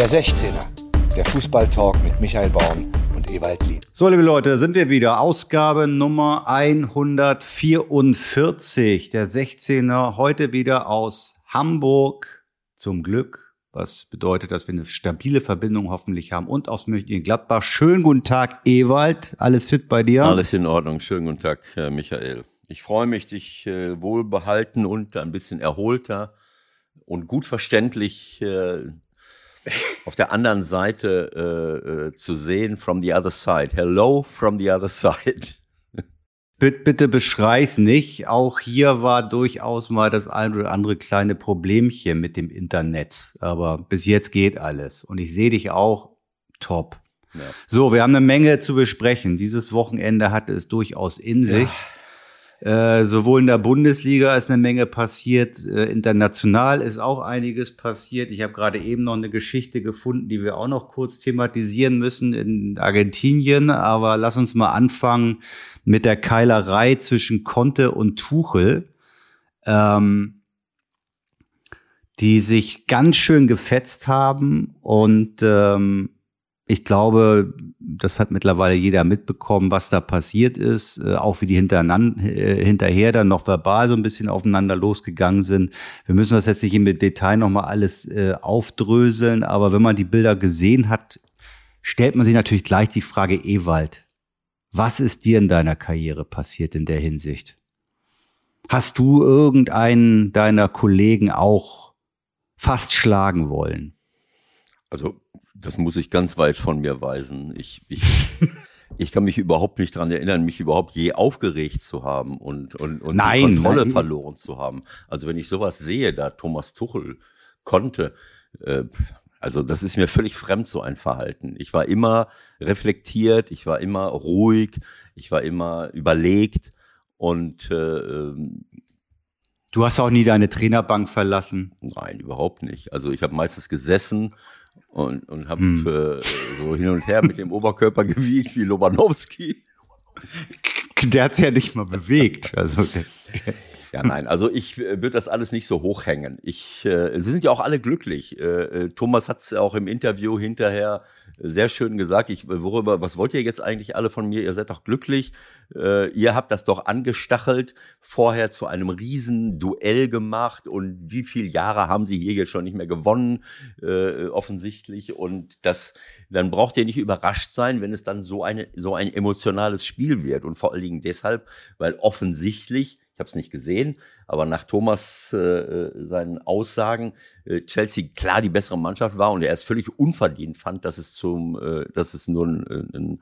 Der 16er, der Fußballtalk mit Michael Baum und Ewald Lien. So, liebe Leute, sind wir wieder. Ausgabe Nummer 144, der 16er, heute wieder aus Hamburg zum Glück. Was bedeutet, dass wir eine stabile Verbindung hoffentlich haben und aus Mönchengladbach. Schönen guten Tag, Ewald. Alles fit bei dir? Alles in Ordnung. Schönen guten Tag, Michael. Ich freue mich, dich äh, wohlbehalten und ein bisschen erholter und gut verständlich äh, auf der anderen Seite äh, äh, zu sehen, from the other side. Hello from the other side. Bitte, bitte beschrei's nicht. Auch hier war durchaus mal das ein oder andere kleine Problemchen mit dem Internet. Aber bis jetzt geht alles. Und ich sehe dich auch top. Ja. So, wir haben eine Menge zu besprechen. Dieses Wochenende hatte es durchaus in sich. Ja. Äh, sowohl in der Bundesliga ist eine Menge passiert, äh, international ist auch einiges passiert. Ich habe gerade eben noch eine Geschichte gefunden, die wir auch noch kurz thematisieren müssen in Argentinien. Aber lass uns mal anfangen mit der Keilerei zwischen Conte und Tuchel, ähm, die sich ganz schön gefetzt haben und ähm, ich glaube, das hat mittlerweile jeder mitbekommen, was da passiert ist, äh, auch wie die äh, hinterher dann noch verbal so ein bisschen aufeinander losgegangen sind. Wir müssen das jetzt nicht im Detail nochmal alles äh, aufdröseln, aber wenn man die Bilder gesehen hat, stellt man sich natürlich gleich die Frage, Ewald, was ist dir in deiner Karriere passiert in der Hinsicht? Hast du irgendeinen deiner Kollegen auch fast schlagen wollen? Also das muss ich ganz weit von mir weisen. Ich, ich, ich kann mich überhaupt nicht dran erinnern, mich überhaupt je aufgeregt zu haben und, und, und nein, die Kontrolle nein. verloren zu haben. Also wenn ich sowas sehe, da Thomas Tuchel konnte, äh, also das ist mir völlig fremd, so ein Verhalten. Ich war immer reflektiert, ich war immer ruhig, ich war immer überlegt und äh, ähm, Du hast auch nie deine Trainerbank verlassen? Nein, überhaupt nicht. Also ich habe meistens gesessen und, und habe hm. äh, so hin und her mit dem Oberkörper gewiegt wie Lobanowski. Der hat's ja nicht mal bewegt. Also ja, nein, also ich äh, würde das alles nicht so hochhängen. Ich, äh, sie sind ja auch alle glücklich. Äh, äh Thomas hat es auch im Interview hinterher sehr schön gesagt. Ich, worüber, was wollt ihr jetzt eigentlich alle von mir? Ihr seid doch glücklich. Äh, ihr habt das doch angestachelt, vorher zu einem riesen Duell gemacht und wie viele Jahre haben sie hier jetzt schon nicht mehr gewonnen, äh, offensichtlich. Und das, dann braucht ihr nicht überrascht sein, wenn es dann so eine, so ein emotionales Spiel wird. Und vor allen Dingen deshalb, weil offensichtlich ich habe es nicht gesehen, aber nach Thomas äh, äh, seinen Aussagen äh, Chelsea klar die bessere Mannschaft war und er es völlig unverdient fand, dass es zum, äh, dass es nur ein, ein,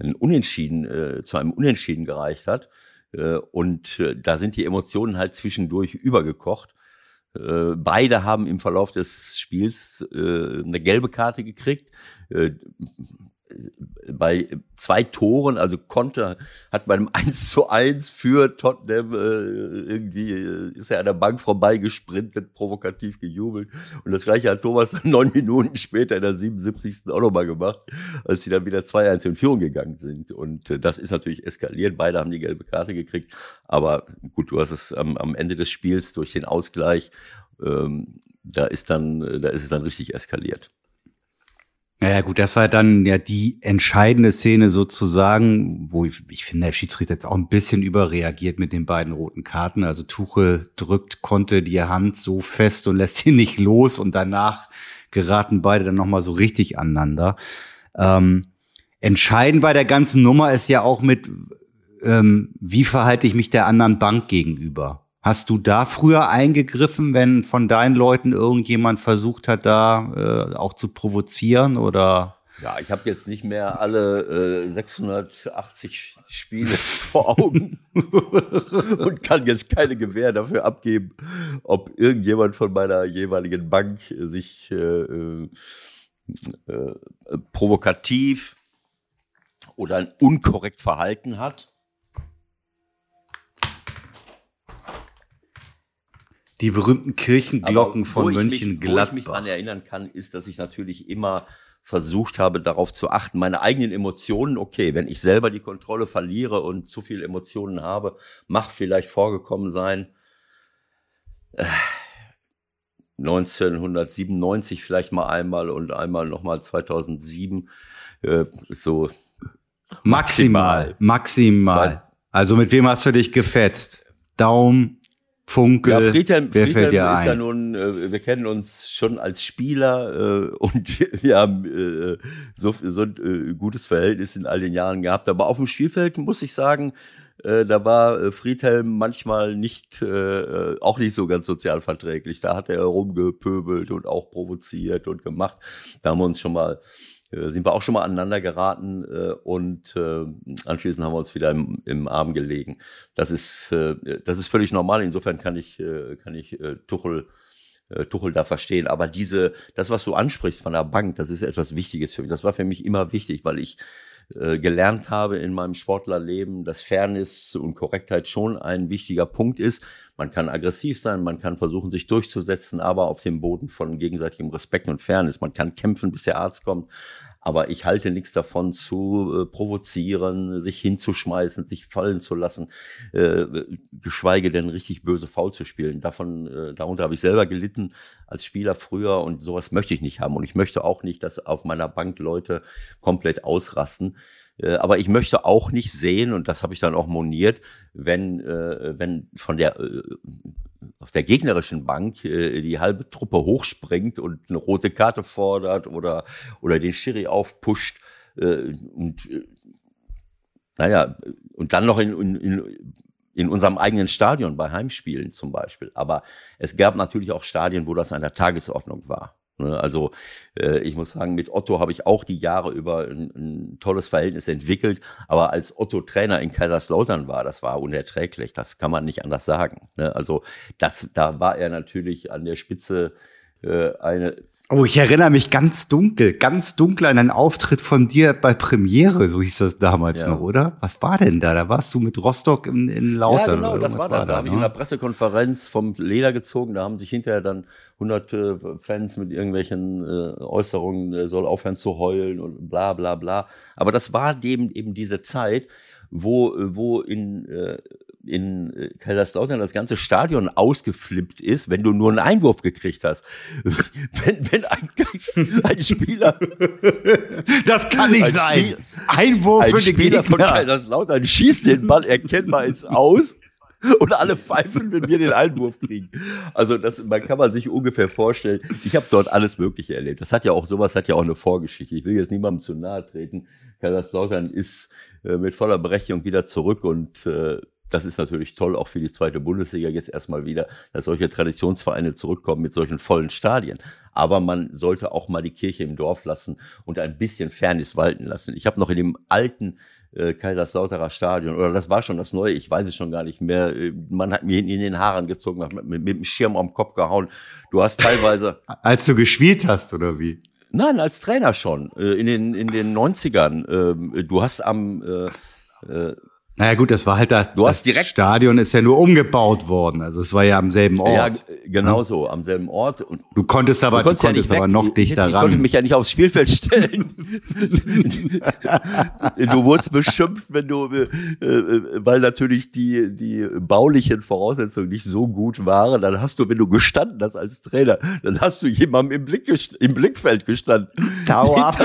ein Unentschieden äh, zu einem Unentschieden gereicht hat. Äh, und äh, da sind die Emotionen halt zwischendurch übergekocht. Äh, beide haben im Verlauf des Spiels äh, eine gelbe Karte gekriegt. Äh, bei zwei Toren, also Konter hat bei einem 1 zu 1 für Tottenham äh, irgendwie äh, ist er an der Bank vorbeigesprintet, provokativ gejubelt. Und das gleiche hat Thomas dann neun Minuten später in der 77. auch nochmal gemacht, als sie dann wieder 2-1 in Führung gegangen sind. Und äh, das ist natürlich eskaliert. Beide haben die gelbe Karte gekriegt. Aber gut, du hast es am, am Ende des Spiels durch den Ausgleich, ähm, da ist dann, da ist es dann richtig eskaliert. Naja gut, das war dann ja die entscheidende Szene sozusagen, wo ich, ich finde, der Schiedsrichter jetzt auch ein bisschen überreagiert mit den beiden roten Karten. Also Tuchel drückt, konnte die Hand so fest und lässt sie nicht los und danach geraten beide dann nochmal so richtig aneinander. Ähm, entscheidend bei der ganzen Nummer ist ja auch mit, ähm, wie verhalte ich mich der anderen Bank gegenüber? Hast du da früher eingegriffen, wenn von deinen Leuten irgendjemand versucht hat, da äh, auch zu provozieren oder? Ja, ich habe jetzt nicht mehr alle äh, 680 Spiele vor Augen und kann jetzt keine Gewähr dafür abgeben, ob irgendjemand von meiner jeweiligen Bank sich äh, äh, äh provokativ oder unkorrekt verhalten hat. Die berühmten Kirchenglocken Aber von Mönchengladbach. Wo ich mich daran erinnern kann, ist, dass ich natürlich immer versucht habe, darauf zu achten, meine eigenen Emotionen, okay, wenn ich selber die Kontrolle verliere und zu viele Emotionen habe, mag vielleicht vorgekommen sein. Äh, 1997 vielleicht mal einmal und einmal nochmal 2007. Äh, so maximal, maximal. Also mit wem hast du dich gefetzt? Daum, Funke, ja, Friedhelm, wer Friedhelm fällt dir ist ein? ja nun, äh, wir kennen uns schon als Spieler äh, und wir, wir haben äh, so, so ein äh, gutes Verhältnis in all den Jahren gehabt. Aber auf dem Spielfeld muss ich sagen, äh, da war äh, Friedhelm manchmal nicht, auch nicht so ganz sozialverträglich. Da hat er rumgepöbelt und auch provoziert und gemacht. Da haben wir uns schon mal sind wir auch schon mal aneinander geraten äh, und äh, anschließend haben wir uns wieder im, im Arm gelegen. Das ist, äh, das ist völlig normal. Insofern kann ich, äh, kann ich äh, Tuchel, äh, Tuchel da verstehen. Aber diese, das, was du ansprichst von der Bank, das ist etwas Wichtiges für mich. Das war für mich immer wichtig, weil ich äh, gelernt habe in meinem Sportlerleben, dass Fairness und Korrektheit schon ein wichtiger Punkt ist. Man kann aggressiv sein, man kann versuchen, sich durchzusetzen, aber auf dem Boden von gegenseitigem Respekt und Fairness. Man kann kämpfen, bis der Arzt kommt. Aber ich halte nichts davon zu äh, provozieren, sich hinzuschmeißen, sich fallen zu lassen, äh, geschweige denn richtig böse Foul zu spielen. Davon, äh, darunter habe ich selber gelitten als Spieler früher und sowas möchte ich nicht haben. Und ich möchte auch nicht, dass auf meiner Bank Leute komplett ausrasten. Äh, aber ich möchte auch nicht sehen, und das habe ich dann auch moniert, wenn, äh, wenn von der äh, auf der gegnerischen Bank die halbe Truppe hochspringt und eine rote Karte fordert oder, oder den Schiri aufpusht und naja, und dann noch in, in, in unserem eigenen Stadion bei Heimspielen zum Beispiel. Aber es gab natürlich auch Stadien, wo das an der Tagesordnung war. Ne, Also äh, ich muss sagen, mit Otto habe ich auch die Jahre über ein, ein tolles Verhältnis entwickelt. Aber als Otto Trainer in Kaiserslautern war, das war unerträglich. Das kann man nicht anders sagen. Ne? Also das, da war er natürlich an der Spitze äh, eine Oh, ich erinnere mich ganz dunkel, ganz dunkel an einen Auftritt von dir bei Premiere, so hieß das damals Ja. noch, oder? Was war denn da? Da warst du mit Rostock in, in Lautern. Ja, genau, das war das. Da habe ich in ne? der Pressekonferenz vom Leder gezogen. Da haben sich hinterher dann hunderte Fans mit irgendwelchen äh, Äußerungen, er soll aufhören zu heulen und bla bla bla. Aber das war eben, eben diese Zeit, wo, äh, wo in, äh, in äh, Kaiserslautern das ganze Stadion ausgeflippt ist, wenn du nur einen Einwurf gekriegt hast. wenn, wenn ein, ein Spieler Das kann nicht Ein sein. Spiel- Einwurf ein für den Spieler von. Kaiserslautern schießt den Ball erkennbar ins Aus und alle pfeifen, wenn wir den Einwurf kriegen. Also das, man kann man sich ungefähr vorstellen. Ich habe dort alles Mögliche erlebt. Das hat ja auch sowas hat ja auch eine Vorgeschichte. Ich will jetzt niemandem zu nahe treten. Kaiserslautern ist äh, mit voller Berechtigung wieder zurück und äh, das ist natürlich toll, auch für die zweite Bundesliga jetzt erstmal wieder, dass solche Traditionsvereine zurückkommen mit solchen vollen Stadien. Aber man sollte auch mal die Kirche im Dorf lassen und ein bisschen Fairness walten lassen. Ich habe noch in dem alten äh, Kaiserslauterer Stadion, oder das war schon das neue, ich weiß es schon gar nicht mehr, äh, man hat mir in den Haaren gezogen, hat mit, mit, mit dem Schirm am Kopf gehauen. Du hast teilweise, Als du gespielt hast, oder wie? nein, als Trainer schon, äh, in den, in den 90ern, ähm, du hast am, äh, äh, Naja gut, das war halt das, Du hast das direkt- Stadion ist ja nur umgebaut worden. Also es war ja am selben Ort. ja, g- genau so, am selben Ort und du konntest aber, du konntest konntest, aber weg- noch ich, dichter ich konnte ran. mich ja nicht aufs Spielfeld stellen. du wurdest beschimpft, wenn du, äh, äh, weil natürlich die, die baulichen Voraussetzungen nicht so gut waren. Dann hast du, wenn du gestanden hast als Trainer, dann hast du jemandem im, Blick im Blickfeld gestanden. Hau ab,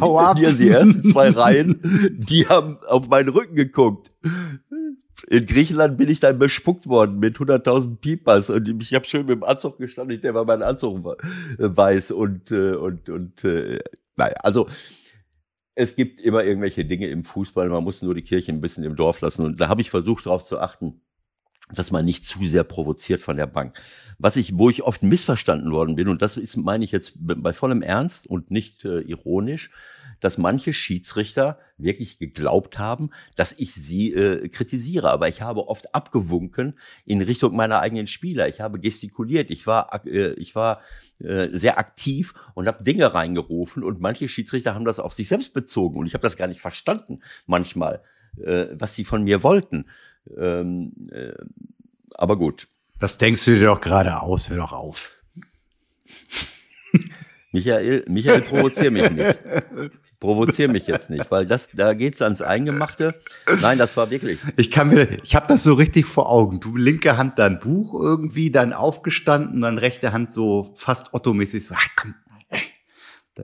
hau ab. Hier die ersten zwei Reihen, die haben auf meinen Rücken geguckt. In Griechenland bin ich dann bespuckt worden mit 100.000 Piepers und ich habe schön mit dem Anzug gestanden, der war mein Anzug äh, weiß und äh, und und äh, naja, also es gibt immer irgendwelche Dinge im Fußball, man muss nur die Kirche ein bisschen im Dorf lassen und da habe ich versucht darauf zu achten, dass man nicht zu sehr provoziert von der Bank. Was ich, wo ich oft missverstanden worden bin, und das ist, meine ich jetzt bei vollem Ernst und nicht äh, ironisch, dass manche Schiedsrichter wirklich geglaubt haben, dass ich sie äh, kritisiere. Aber ich habe oft abgewunken in Richtung meiner eigenen Spieler. Ich habe gestikuliert, ich war, äh, ich war äh, sehr aktiv und habe Dinge reingerufen und manche Schiedsrichter haben das auf sich selbst bezogen und ich habe das gar nicht verstanden manchmal, äh, was sie von mir wollten. Ähm, äh, aber gut. Das denkst du dir doch gerade aus, hör doch auf. Michael, Michael, provozier mich nicht. provoziere mich jetzt nicht, weil das, da geht's ans Eingemachte. Nein, das war wirklich. Ich kann mir, ich habe das so richtig vor Augen. Du linke Hand dein Buch irgendwie, dann aufgestanden, dann rechte Hand so fast Otto-mäßig so, ach komm, ey.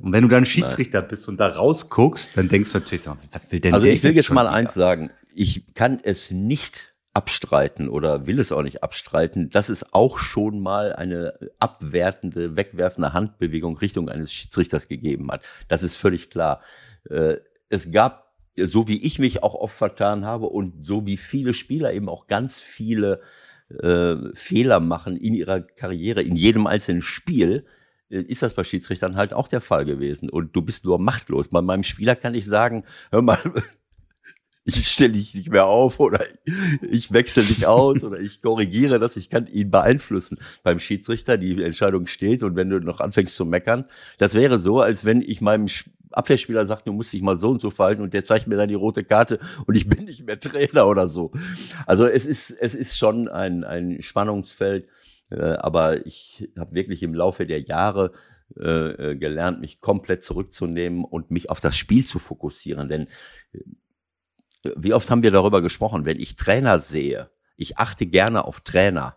Und wenn du dann Schiedsrichter Nein. bist und da rausguckst, dann denkst du natürlich, was will denn Also ich will jetzt, jetzt mal wieder? eins sagen. Ich kann es nicht abstreiten oder will es auch nicht abstreiten, dass es auch schon mal eine abwertende, wegwerfende Handbewegung Richtung eines Schiedsrichters gegeben hat. Das ist völlig klar. Äh, es gab, so wie ich mich auch oft vertan habe und so wie viele Spieler eben auch ganz viele äh, Fehler machen in ihrer Karriere, in jedem einzelnen Spiel, äh, ist das bei Schiedsrichtern halt auch der Fall gewesen. Und du bist nur machtlos. Bei meinem Spieler kann ich sagen, hör mal, ich stelle dich nicht mehr auf oder ich wechsle dich aus oder ich korrigiere das, ich kann ihn beeinflussen. Beim Schiedsrichter, die Entscheidung steht und wenn du noch anfängst zu meckern, das wäre so, als wenn ich meinem Abwehrspieler sage, du musst dich mal so und so verhalten und der zeigt mir dann die rote Karte und ich bin nicht mehr Trainer oder so. Also es ist, es ist schon ein, ein Spannungsfeld, äh, aber ich habe wirklich im Laufe der Jahre äh, äh, gelernt, mich komplett zurückzunehmen und mich auf das Spiel zu fokussieren. Denn wie oft haben wir darüber gesprochen, wenn ich Trainer sehe, ich achte gerne auf Trainer,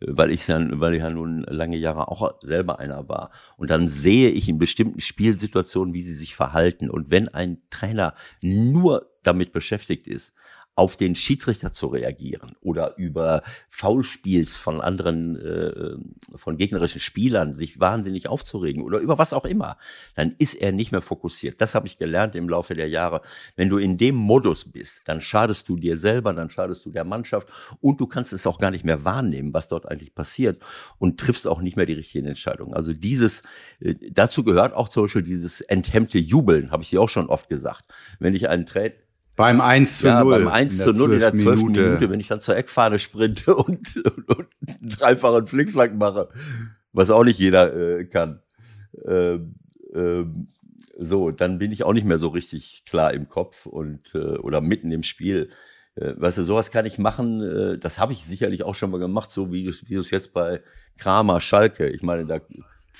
weil ich ja, weil ich ja nun lange Jahre auch selber einer war. Und dann sehe ich in bestimmten Spielsituationen, wie sie sich verhalten. Und wenn ein Trainer nur damit beschäftigt ist, auf den Schiedsrichter zu reagieren oder über Foulspiels von anderen, äh, von gegnerischen Spielern sich wahnsinnig aufzuregen oder über was auch immer, dann ist er nicht mehr fokussiert. Das habe ich gelernt im Laufe der Jahre. Wenn du in dem Modus bist, dann schadest du dir selber, dann schadest du der Mannschaft und du kannst es auch gar nicht mehr wahrnehmen, was dort eigentlich passiert und triffst auch nicht mehr die richtigen Entscheidungen. Also dieses, äh, dazu gehört auch zum Beispiel dieses enthemmte Jubeln, habe ich dir auch schon oft gesagt. Wenn ich einen Trainer beim 1 zu 0. Ja, beim 1 zu 0 in der 12. Minute. Minute, wenn ich dann zur Eckfahne sprinte und, und, und einen dreifachen Flickflack mache, was auch nicht jeder äh, kann. Ähm, ähm, so, dann bin ich auch nicht mehr so richtig klar im Kopf und äh, oder mitten im Spiel. Äh, weißt du, sowas kann ich machen, äh, das habe ich sicherlich auch schon mal gemacht, so wie du es jetzt bei Kramer, Schalke. Ich meine, da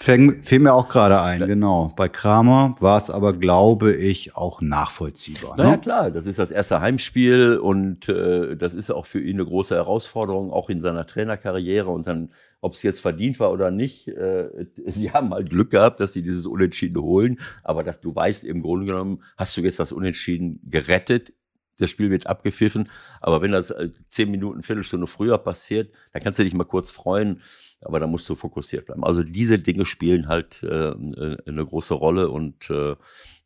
Fäng, fiel mir auch gerade ein, genau. Bei Kramer war es aber, glaube ich, auch nachvollziehbar. Ne? Naja, klar, das ist das erste Heimspiel und äh, das ist auch für ihn eine große Herausforderung, auch in seiner Trainerkarriere. Und dann, ob es jetzt verdient war oder nicht, äh, sie haben halt Glück gehabt, dass sie dieses Unentschieden holen. Aber dass du weißt, im Grunde genommen hast du jetzt das Unentschieden gerettet das Spiel wird abgepfiffen. Aber wenn das äh, zehn Minuten, Viertelstunde früher passiert, dann kannst du dich mal kurz freuen aber da musst du fokussiert bleiben. Also diese Dinge spielen halt äh, eine große Rolle und äh,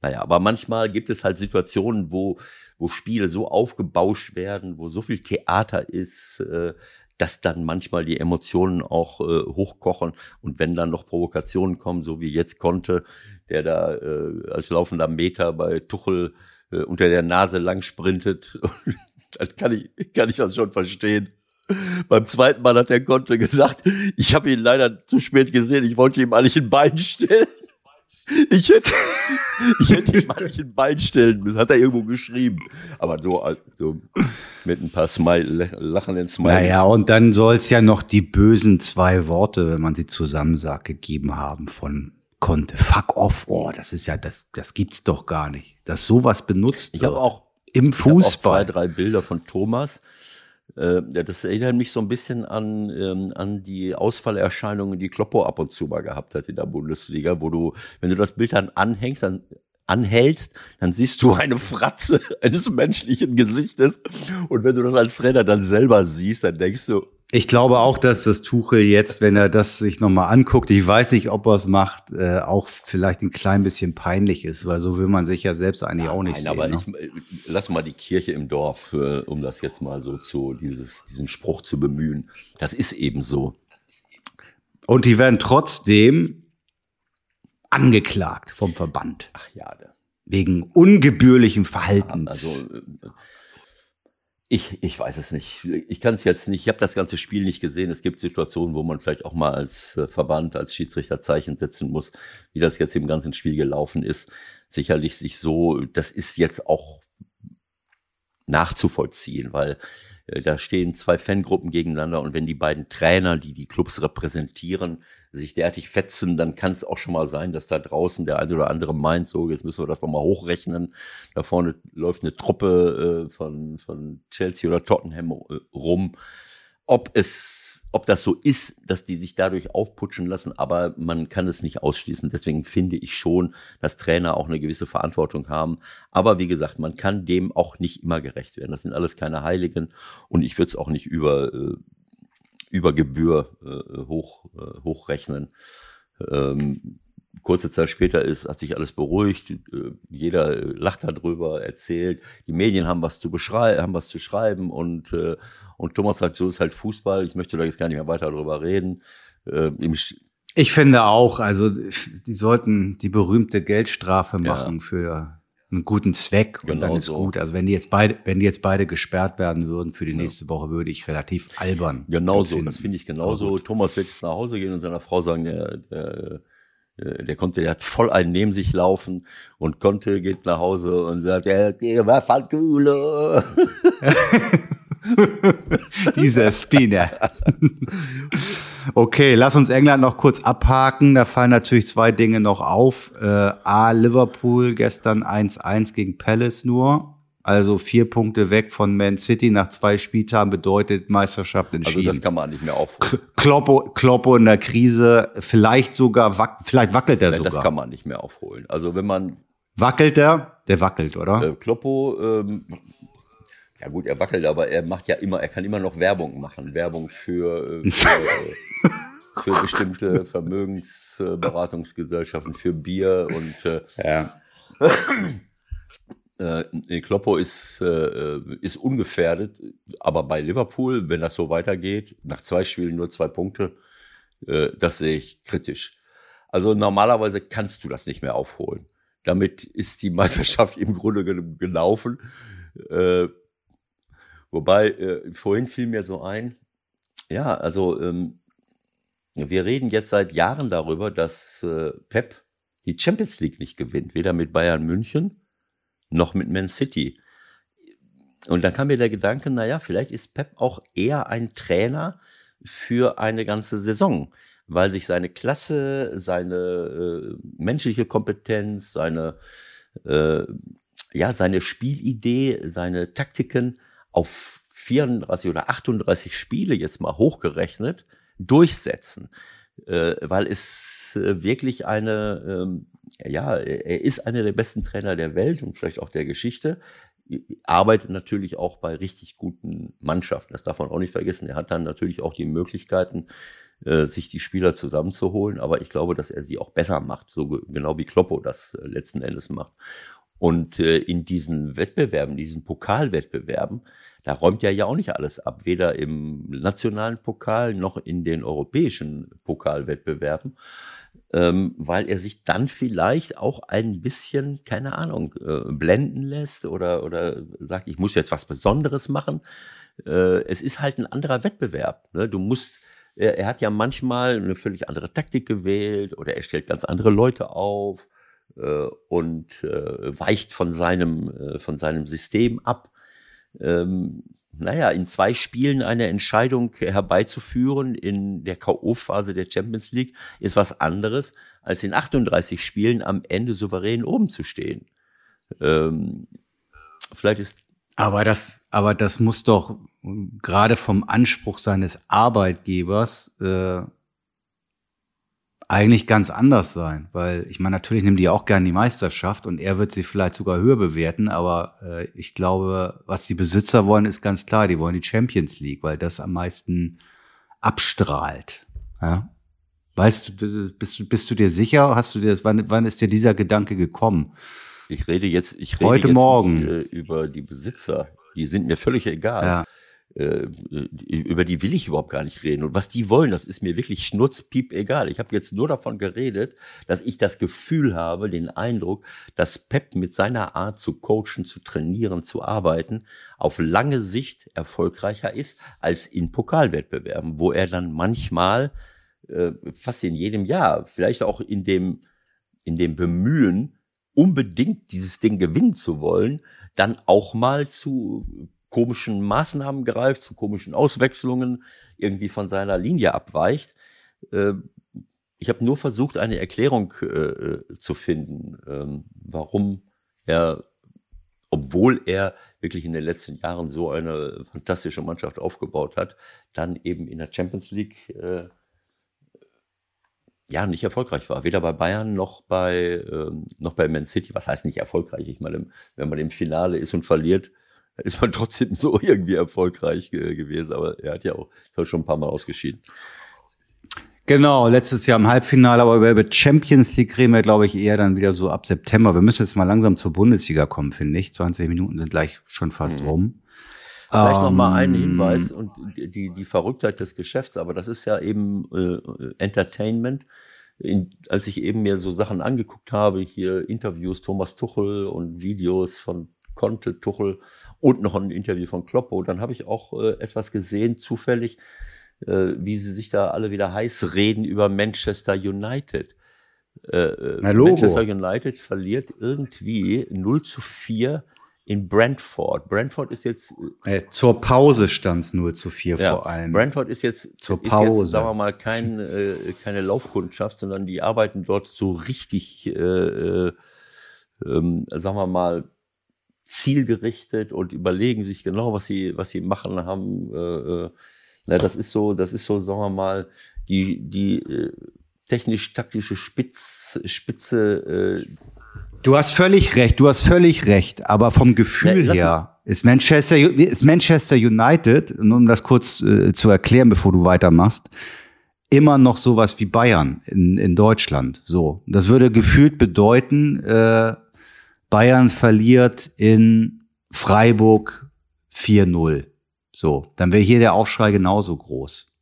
naja, aber manchmal gibt es halt Situationen, wo, wo Spiele so aufgebauscht werden, wo so viel Theater ist, äh, dass dann manchmal die Emotionen auch äh, hochkochen und wenn dann noch Provokationen kommen, so wie jetzt konnte, der da äh, als laufender Meter bei Tuchel äh, unter der Nase lang sprintet, das kann ich, kann ich das schon verstehen. Beim zweiten Mal hat der Konte gesagt, ich habe ihn leider zu spät gesehen, ich wollte ihm eigentlich ein Bein stellen. Ich hätte, ich hätte ihm eigentlich ein Bein stellen müssen, hat er irgendwo geschrieben. Aber so, so mit ein paar Smile, lachenden Smileys. Naja, und dann soll es ja noch die bösen zwei Worte, wenn man sie zusammen sagt, gegeben haben von Konte. Fuck off, oh, das ist ja, das, das gibt's doch gar nicht. Dass sowas benutzt ich wird. Ich habe auch im Fußball. Ich auch zwei, drei Bilder von Thomas äh, das erinnert mich so ein bisschen an, ähm, an die Ausfallerscheinungen, die Kloppo ab und zu mal gehabt hat in der Bundesliga, wo du, wenn du das Bild dann anhängst, dann anhältst, dann siehst du eine Fratze eines menschlichen Gesichtes. Und wenn du das als Trainer dann selber siehst, dann denkst du, ich glaube auch, dass das Tuchel jetzt, wenn er das sich nochmal anguckt, ich weiß nicht, ob er es macht, äh, auch vielleicht ein klein bisschen peinlich ist, weil so will man sich ja selbst eigentlich ja, auch nicht nein, sehen. Aber ne? ich, äh, lass mal die Kirche im Dorf, äh, um das jetzt mal so zu, dieses, diesen Spruch zu bemühen. Das ist eben so. Und die werden trotzdem angeklagt vom Verband. Ach ja. Wegen ungebührlichen Verhaltens. Also, äh, ich, ich weiß es nicht. Ich kann es jetzt nicht. Ich habe das ganze Spiel nicht gesehen. Es gibt Situationen, wo man vielleicht auch mal als äh, Verband, als Schiedsrichter Zeichen setzen muss, wie das jetzt im ganzen Spiel gelaufen ist. Sicherlich sich so, das ist jetzt auch nachzuvollziehen, weil äh, da stehen zwei Fangruppen gegeneinander und wenn die beiden Trainer, die die Clubs repräsentieren, sich derartig fetzen, dann kann es auch schon mal sein, dass da draußen der eine oder andere meint, so jetzt müssen wir das nochmal hochrechnen. Da vorne läuft eine Truppe äh, von, von Chelsea oder Tottenham äh, rum. Ob es ob das so ist, dass die sich dadurch aufputschen lassen, aber man kann es nicht ausschließen. Deswegen finde ich schon, dass Trainer auch eine gewisse Verantwortung haben. Aber wie gesagt, man kann dem auch nicht immer gerecht werden. Das sind alles keine Heiligen und ich würde es auch nicht über, äh, über Gebühr äh, hoch, äh, hochrechnen. Ähm, kurze Zeit später ist, hat sich alles beruhigt, äh, jeder äh, lacht darüber, erzählt, die Medien haben was zu beschreiben, haben was zu schreiben und, äh, und Thomas sagt, so ist halt Fußball, ich möchte da jetzt gar nicht mehr weiter darüber reden. ich finde auch, also die sollten die berühmte Geldstrafe machen ja. für einen guten Zweck und genau dann ist so. gut. Also wenn die jetzt beide, wenn die jetzt beide gesperrt werden würden für die ja. nächste Woche, würde ich relativ albern. Genau so, das finde ich genauso. Thomas wird jetzt nach Hause gehen und seiner Frau sagen, der, der äh, der konnte, der hat voll einen neben sich laufen und konnte, geht nach Hause und sagt, ja, was hat Kulo? Dieser Spinner. okay, lass uns England noch kurz abhaken. Da fallen natürlich zwei Dinge noch auf. Äh, A, Liverpool gestern 1-1 gegen Palace nur. Also vier Punkte weg von Man City nach zwei Spieltagen bedeutet Meisterschaft entschieden. Also das kann man nicht mehr aufholen. Kloppo, Kloppo in der Krise, vielleicht sogar, wac vielleicht wackelt er sogar. Das kann man nicht mehr aufholen. Also wenn man... Wackelt er? Der wackelt, oder? Äh, Kloppo, ähm, ja gut, er wackelt, aber er macht ja immer, er kann immer noch Werbung machen. Werbung für, äh, für, äh, für bestimmte Vermögensberatungsgesellschaften, für Bier und... Äh, ja. Äh, Kloppo ist, äh, ist ungefährdet, aber bei Liverpool, wenn das so weitergeht, nach zwei Spielen nur zwei Punkte, äh, das sehe ich kritisch. Also normalerweise kannst du das nicht mehr aufholen. Damit ist die Meisterschaft im Grunde gelaufen. Äh, wobei, äh, vorhin fiel mir so ein, ja, also ähm, wir reden jetzt seit Jahren darüber, dass äh, Pep die Champions League nicht gewinnt, weder mit Bayern München noch mit Man City. Und dann kam mir der Gedanke, naja, vielleicht ist Pep auch eher ein Trainer für eine ganze Saison, weil sich seine Klasse, seine äh, menschliche Kompetenz, seine, äh, ja, seine Spielidee, seine Taktiken auf 34 oder 38 Spiele jetzt mal hochgerechnet durchsetzen, äh, weil es äh, wirklich eine ähm, ja, er ist einer der besten Trainer der Welt und vielleicht auch der Geschichte. Arbeitet natürlich auch bei richtig guten Mannschaften. Das darf man auch nicht vergessen. Er hat dann natürlich auch die Möglichkeiten, äh, sich die Spieler zusammenzuholen. Aber ich glaube, dass er sie auch besser macht, so genau wie Kloppo das äh, letzten Endes macht. Und äh, in diesen Wettbewerben, diesen Pokalwettbewerben, da räumt er ja auch nicht alles ab, weder im nationalen Pokal noch in den europäischen Pokalwettbewerben ähm, weil er sich dann vielleicht auch ein bisschen, keine Ahnung, äh, blenden lässt oder, oder sagt, ich muss jetzt was Besonderes machen. Äh, es ist halt ein anderer Wettbewerb. Ne? Du musst, er, hat ja manchmal eine völlig andere Taktik gewählt oder er stellt ganz andere Leute auf und äh, weicht von seinem, äh, von seinem System ab. Ähm, naja, in zwei Spielen eine Entscheidung herbeizuführen in der K.O.-Phase der Champions League ist was anderes, als in 38 Spielen am Ende souverän oben zu stehen. Ähm, vielleicht ist. Aber das, aber das muss doch gerade vom Anspruch seines Arbeitgebers äh, eigentlich ganz anders sein, weil ich meine, natürlich nimmt die auch gerne die Meisterschaft und er wird sie vielleicht sogar höher bewerten, aber äh, ich glaube, was die Besitzer wollen, ist ganz klar, die wollen die Champions League, weil das am meisten abstrahlt. Ja? Weißt du, bist du, bist du dir sicher? Hast du dir, wann, wann ist dir dieser Gedanke gekommen? Ich rede jetzt, ich rede Heute jetzt Morgen. über die Besitzer. Die sind mir völlig egal. Ja äh, über die will ich überhaupt gar nicht reden. Und was die wollen, das ist mir wirklich schnurzpiep egal. Ich habe jetzt nur davon geredet, dass ich das Gefühl habe, den Eindruck, dass Pep mit seiner Art zu coachen, zu trainieren, zu arbeiten, auf lange Sicht erfolgreicher ist als in Pokalwettbewerben, wo er dann manchmal äh, fast in jedem Jahr, vielleicht auch in dem, in dem Bemühen, unbedingt dieses Ding gewinnen zu wollen, dann auch mal zu komischen Maßnahmen greift, zu komischen Auswechslungen, irgendwie von seiner Linie abweicht. Äh, ich habe nur versucht, eine Erklärung äh, zu finden, ähm, warum er, obwohl er wirklich in den letzten Jahren so eine fantastische Mannschaft aufgebaut hat, dann eben in der Champions League äh, ja nicht erfolgreich war. Weder bei Bayern noch bei ähm, noch bei Man City. Was heißt nicht erfolgreich? Ich meine, wenn man im Finale ist und verliert, ist man trotzdem so irgendwie erfolgreich gewesen. Aber er hat ja auch schon ein paar Mal ausgeschieden. Genau, letztes Jahr im Halbfinale, aber über Champions League reden wir, glaube ich, eher dann wieder so ab September. Wir müssen jetzt mal langsam zur Bundesliga kommen, finde ich. 20 Minuten sind gleich schon fast mhm. rum. Vielleicht ähm, noch mal einen ähm, Hinweis und die, die Verrücktheit des Geschäfts, aber das ist ja eben äh, Entertainment. In, als ich eben mir so Sachen angeguckt habe, hier Interviews Thomas Tuchel und Videos von Conte, Tuchel und noch ein Interview von Kloppo, dann habe ich auch äh, etwas gesehen, zufällig, äh, wie sie sich da alle wieder heiß reden über Manchester United. Äh, äh Manchester United verliert irgendwie 0 zu 4 in Brentford. Brentford ist jetzt. Äh, zur Pause stand es 0 zu 4 ja, vor allem. Brentford ist jetzt, zur Pause. Jetzt, sagen wir mal, kein, äh, keine Laufkundschaft, sondern die arbeiten dort so richtig, äh, äh, ähm, sagen wir mal, zielgerichtet und überlegen sich genau, was sie, was sie machen haben. Äh, äh na, das ist so, das ist so, sagen wir mal, die, die äh, technisch-taktische Spitz, Spitze. Äh, du hast völlig recht, du hast völlig recht, aber vom Gefühl ja, her ist Manchester, ist Manchester United, um das kurz äh, zu erklären, bevor du weitermachst, immer noch sowas wie Bayern in, in Deutschland. So, das würde gefühlt bedeuten, äh, Bayern verliert in Freiburg 4-0. So, dann wäre hier der Aufschrei genauso groß.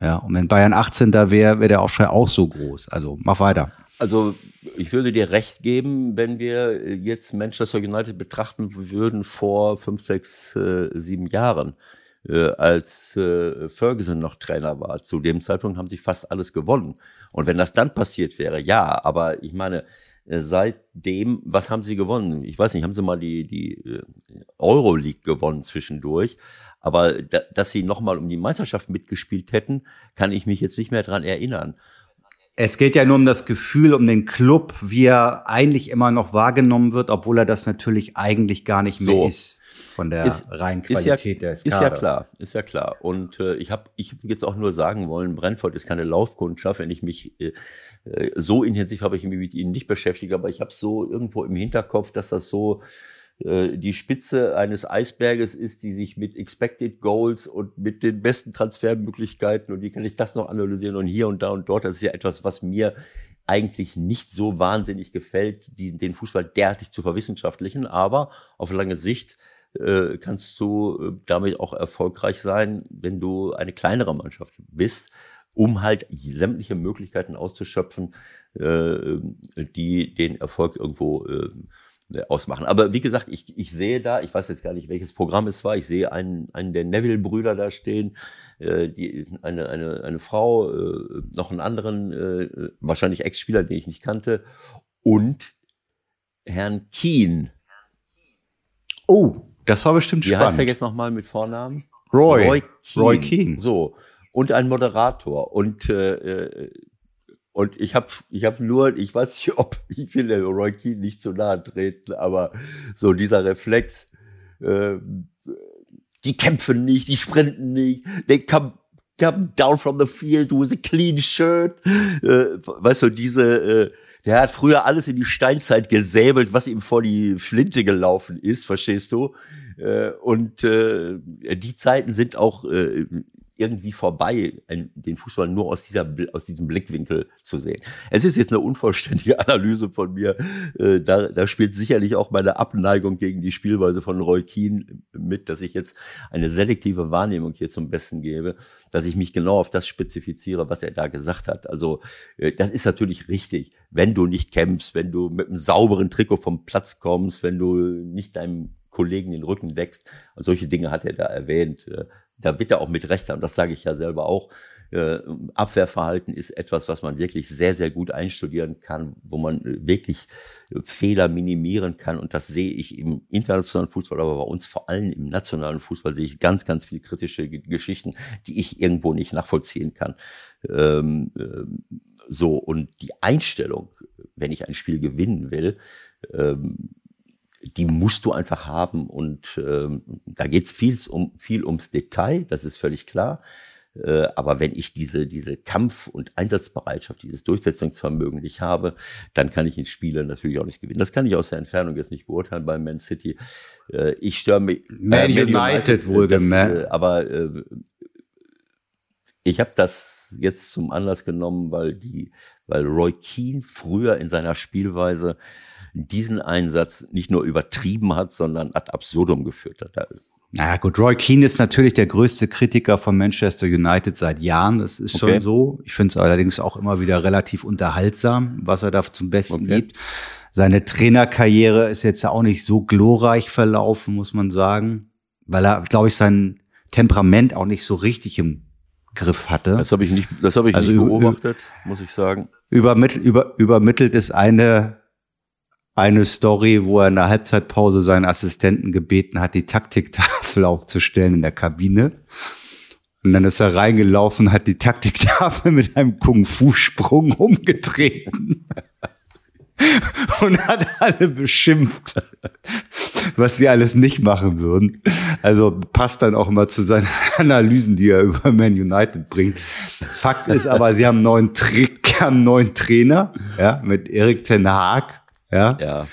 Ja, und wenn Bayern 18 da wäre, wäre der Aufschrei auch so groß. Also mach weiter. Also ich würde dir recht geben, wenn wir jetzt Manchester United betrachten würden vor fünf, sechs, äh, sieben Jahren, äh, als äh, Ferguson noch Trainer war. Zu dem Zeitpunkt haben sie fast alles gewonnen. Und wenn das dann passiert wäre, ja, aber ich meine, seitdem, was haben sie gewonnen? Ich weiß nicht, haben sie mal die, die äh, Euroleague gewonnen zwischendurch? Aber da, dass sie nochmal um die Meisterschaft mitgespielt hätten, kann ich mich jetzt nicht mehr dran erinnern. Es geht ja nur um das Gefühl, um den Club, wie er eigentlich immer noch wahrgenommen wird, obwohl er das natürlich eigentlich gar nicht mehr so. ist von der ist, reinen Qualität ja, des Kaders. Ist ja klar, ist ja klar. Und äh, ich habe ich jetzt auch nur sagen wollen, Brentford ist keine Laufkundschaft, wenn ich mich äh, äh so intensiv habe ich mich mit ihnen nicht beschäftigt, aber ich habe so irgendwo im Hinterkopf, dass das so äh, die Spitze eines Eisberges ist, die sich mit Expected Goals und mit den besten Transfermöglichkeiten und wie kann ich das noch analysieren und hier und da und dort, das ist ja etwas, was mir eigentlich nicht so wahnsinnig gefällt, die, den Fußball derartig zu verwissenschaftlichen, aber auf lange Sicht äh, kannst du äh, damit auch erfolgreich sein, wenn du eine kleinere Mannschaft bist, um halt sämtliche Möglichkeiten auszuschöpfen, äh, die den Erfolg irgendwo äh, ausmachen. Aber wie gesagt, ich, ich sehe da, ich weiß jetzt gar nicht, welches Programm es war, ich sehe einen, einen der Neville-Brüder da stehen, äh, die, eine, eine, eine Frau, äh, noch einen anderen, äh, wahrscheinlich Ex-Spieler, den ich nicht kannte, und Herrn Keen. Oh, das war bestimmt wie spannend. Wie heißt er jetzt nochmal mit Vornamen? Roy. Roy Keane. Roy Keane. So. Und ein Moderator. Und äh, äh und ich habe ich hab nur, ich weiß nicht, ob ich will der Roy Keane nicht zu nahe treten, aber so dieser Reflex, äh, die kämpfen nicht, die sprinten nicht, they come, come down from the field with a clean shirt. Äh, weißt du, diese, äh, der hat früher alles in die Steinzeit gesäbelt, was ihm vor die Flinte gelaufen ist, verstehst du? Äh, und äh, die Zeiten sind auch äh, irgendwie vorbei, den Fußball nur aus, dieser, aus diesem Blickwinkel zu sehen. Es ist jetzt eine unvollständige Analyse von mir. Äh, da, da spielt sicherlich auch meine Abneigung gegen die Spielweise von Roy Keane mit, dass ich jetzt eine selektive Wahrnehmung hier zum Besten gebe, dass ich mich genau auf das spezifiziere, was er da gesagt hat. Also äh, das ist natürlich richtig. Wenn du nicht kämpfst, wenn du mit einem sauberen Trikot vom Platz kommst, wenn du nicht deinem Kollegen den Rücken deckst. Solche Dinge hat er da erwähnt. Da wird er auch mit Recht haben, das sage ich ja selber auch. Äh, Abwehrverhalten ist etwas, was man wirklich sehr, sehr gut einstudieren kann, wo man äh, wirklich äh, Fehler minimieren kann. Und das sehe ich im internationalen Fußball, aber bei uns vor allem im nationalen Fußball sehe ich ganz, ganz viele kritische Geschichten, die ich irgendwo nicht nachvollziehen kann. Ähm, ähm, so, und die Einstellung, wenn ich ein Spiel gewinnen will, ähm, die musst du einfach haben. Und ähm, da geht es viel, um, viel ums Detail, das ist völlig klar. Äh, aber wenn ich diese, diese Kampf- und Einsatzbereitschaft, dieses Durchsetzungsvermögen nicht habe, dann kann ich in Spielen natürlich auch nicht gewinnen. Das kann ich aus der Entfernung jetzt nicht beurteilen bei Man City. Äh, ich störe mich. Man, äh, United, United wohlgemerkt. Äh, aber äh, ich habe das jetzt zum Anlass genommen, weil die, weil Roy Keane früher in seiner Spielweise diesen Einsatz nicht nur übertrieben hat, sondern ad absurdum geführt hat. Naja gut, Roy Keane ist natürlich der größte Kritiker von Manchester United seit Jahren. Das ist schon okay. so. Ich finde es allerdings auch immer wieder relativ unterhaltsam, was er da zum Besten okay. gibt. Seine Trainerkarriere ist jetzt ja auch nicht so glorreich verlaufen, muss man sagen, weil er, glaube ich, sein Temperament auch nicht so richtig im Griff hatte. Das habe ich nicht, das habe ich also nicht beobachtet, muss ich sagen. Übermittelt, über, übermittelt ist eine eine Story, wo er in der Halbzeitpause seinen Assistenten gebeten hat, die Taktiktafel aufzustellen in der Kabine. Und dann ist er reingelaufen, hat die Taktiktafel mit einem Kung-Fu-Sprung umgetreten. und hat alle beschimpft, was sie alles nicht machen würden. Also passt dann auch immer zu seinen Analysen, die er über Man United bringt. Fakt ist aber, sie haben einen neuen Trick, haben einen neuen Trainer, ja, mit Erik Ten Haag ja, ja.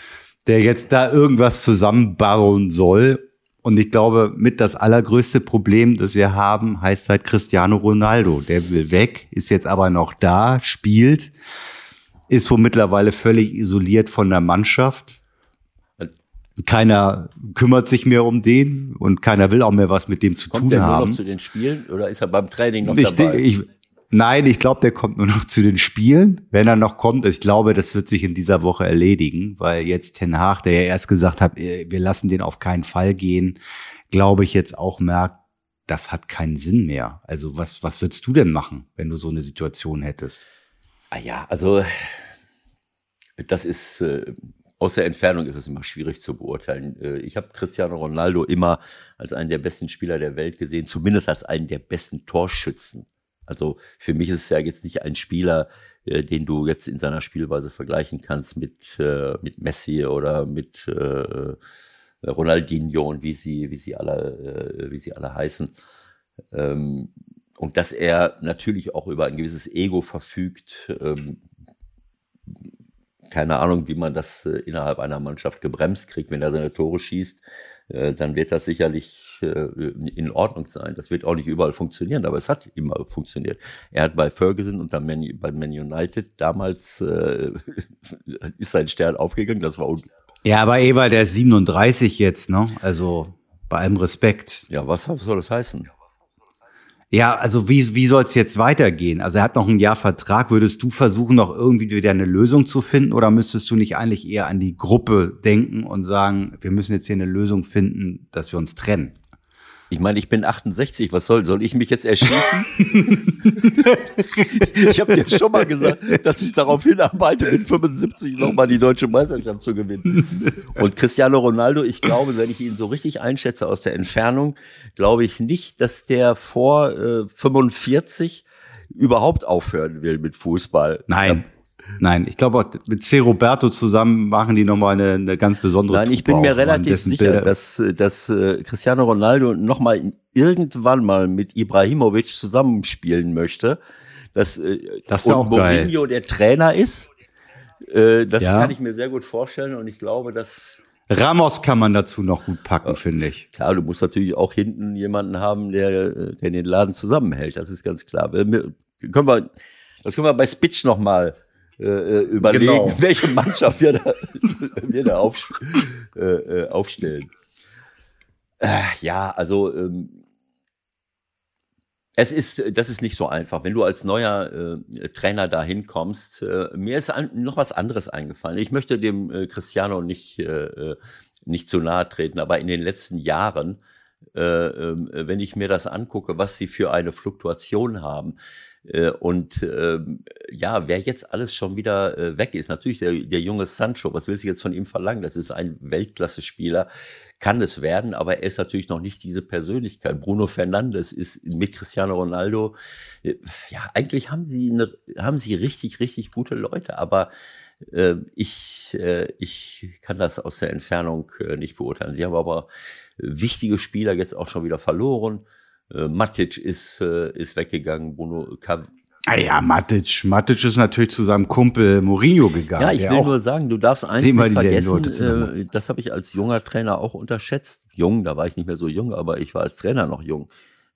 der jetzt da irgendwas zusammenbauen soll. Und ich glaube, mit das allergrößte Problem, das wir haben, heißt halt Cristiano Ronaldo. Der will weg, ist jetzt aber noch da, spielt, ist wohl mittlerweile völlig isoliert von der Mannschaft. Keiner kümmert sich mehr um den und keiner will auch mehr was mit dem zu Kommt tun der haben. Nur noch zu den Spielen oder ist er beim Training noch ich, dabei? Ich, Nein, ich glaube, der kommt nur noch zu den Spielen. Wenn er noch kommt, ich glaube, das wird sich in dieser Woche erledigen, weil jetzt Ten Hag, der ja erst gesagt hat, äh, wir lassen den auf keinen Fall gehen, glaube ich jetzt auch merkt, das hat keinen Sinn mehr. Also was, was würdest du denn machen, wenn du so eine Situation hättest? Ah ja, also das ist äh, aus der Entfernung ist es immer schwierig zu beurteilen. Äh, ich habe Cristiano Ronaldo immer als einen der besten Spieler der Welt gesehen, zumindest als einen der besten Torschützen also für mich ist es ja jetzt nicht ein Spieler, äh, den du jetzt in seiner Spielweise vergleichen kannst mit, äh, mit Messi oder mit äh, Ronaldinho und wie sie, wie sie alle, wie sie alle heißen. Ähm, und dass er natürlich auch über ein gewisses Ego verfügt. Ähm, keine Ahnung, wie man das innerhalb einer Mannschaft gebremst kriegt, wenn er seine Tore schießt. Äh, dann wird das sicherlich äh, in Ordnung sein. Das wird auch nicht überall funktionieren, aber es hat immer funktioniert. Er hat bei Ferguson und dann Man, bei Man United damals äh, ist sein Stern aufgegangen, das war Ja, aber Eva, der ist 37 jetzt, ne? Also bei allem Respekt. Ja, was soll das heißen? Ja, also wie, wie soll es jetzt weitergehen? Also er hat noch ein Jahr Vertrag. Würdest du versuchen, noch irgendwie wieder eine Lösung zu finden? Oder müsstest du nicht eigentlich eher an die Gruppe denken und sagen, wir müssen jetzt hier eine Lösung finden, dass wir uns trennen? Ich meine, ich bin 68, was soll, soll ich mich jetzt erschießen? ich habe dir schon mal gesagt, dass ich darauf hinarbeite, mit 75 nochmal die deutsche Meisterschaft zu gewinnen. Und Cristiano Ronaldo, ich glaube, wenn ich ihn so richtig einschätze aus der Entfernung, glaube ich nicht, dass der vor äh, 45 überhaupt aufhören will mit Fußball. Nein. Nein, ich glaube, mit C. Roberto zusammen machen die nochmal eine, eine ganz besondere Nein, ich bin mir relativ sicher, Bilder. dass, dass äh, Cristiano Ronaldo nochmal irgendwann mal mit Ibrahimovic zusammenspielen möchte. Dass, äh, das und auch Mourinho geil. der Trainer ist. Äh, das ja. kann ich mir sehr gut vorstellen und ich glaube, dass Ramos kann man dazu noch gut packen, finde ich. Klar, du musst natürlich auch hinten jemanden haben, der, der den Laden zusammenhält. Das ist ganz klar. Wir, können wir, das können wir bei Spitch noch mal äh, äh, überlegen, genau. welche Mannschaft wir da, wir da auf, äh, äh, aufstellen. Äh, ja, also ähm, es ist, das ist nicht so einfach. Wenn du als neuer äh, Trainer da hinkommst, mir ist ein, noch was anderes eingefallen. Ich möchte dem Cristiano nicht, nicht zu nahe treten, aber in den letzten Jahren, äh, äh, wenn ich mir das angucke, was sie für eine Fluktuation haben, und ähm, ja, wer jetzt alles schon wieder äh, weg ist, natürlich der, der junge Sancho, was will sie jetzt von ihm verlangen? Das ist ein Weltklasse-Spieler, kann es werden, aber er ist natürlich noch nicht diese Persönlichkeit. Bruno Fernandes ist mit Cristiano Ronaldo, äh, ja, eigentlich haben sie, eine, haben sie richtig, richtig gute Leute, aber äh, ich, äh, ich kann das aus der Entfernung äh, nicht beurteilen. Sie haben aber wichtige Spieler jetzt auch schon wieder verloren. Äh, Matic ist, äh, ist weggegangen, Bruno Cav Ah ja, Matic. Matic ist natürlich zu seinem Kumpel Mourinho gegangen. Ja, ich will nur sagen, du darfst eins nicht vergessen, äh, das habe ich als junger Trainer auch unterschätzt. Jung, da war ich nicht mehr so jung, aber ich war als Trainer noch jung.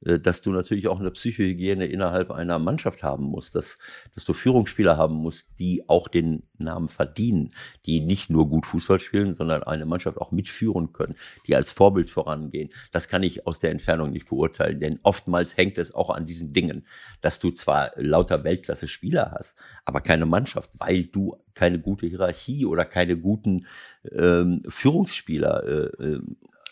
Äh, Dass du natürlich auch eine Psychohygiene innerhalb einer Mannschaft haben musst, dass, dass du Führungsspieler haben musst, die auch den Namen verdienen, die nicht nur gut Fußball spielen, sondern eine Mannschaft auch mitführen können, die als Vorbild vorangehen. Das kann ich aus der Entfernung nicht beurteilen, denn oftmals hängt es auch an diesen Dingen, dass du zwar lauter Weltklasse-Spieler hast, aber keine Mannschaft, weil du keine gute Hierarchie oder keine guten ähm, Führungsspieler äh, äh,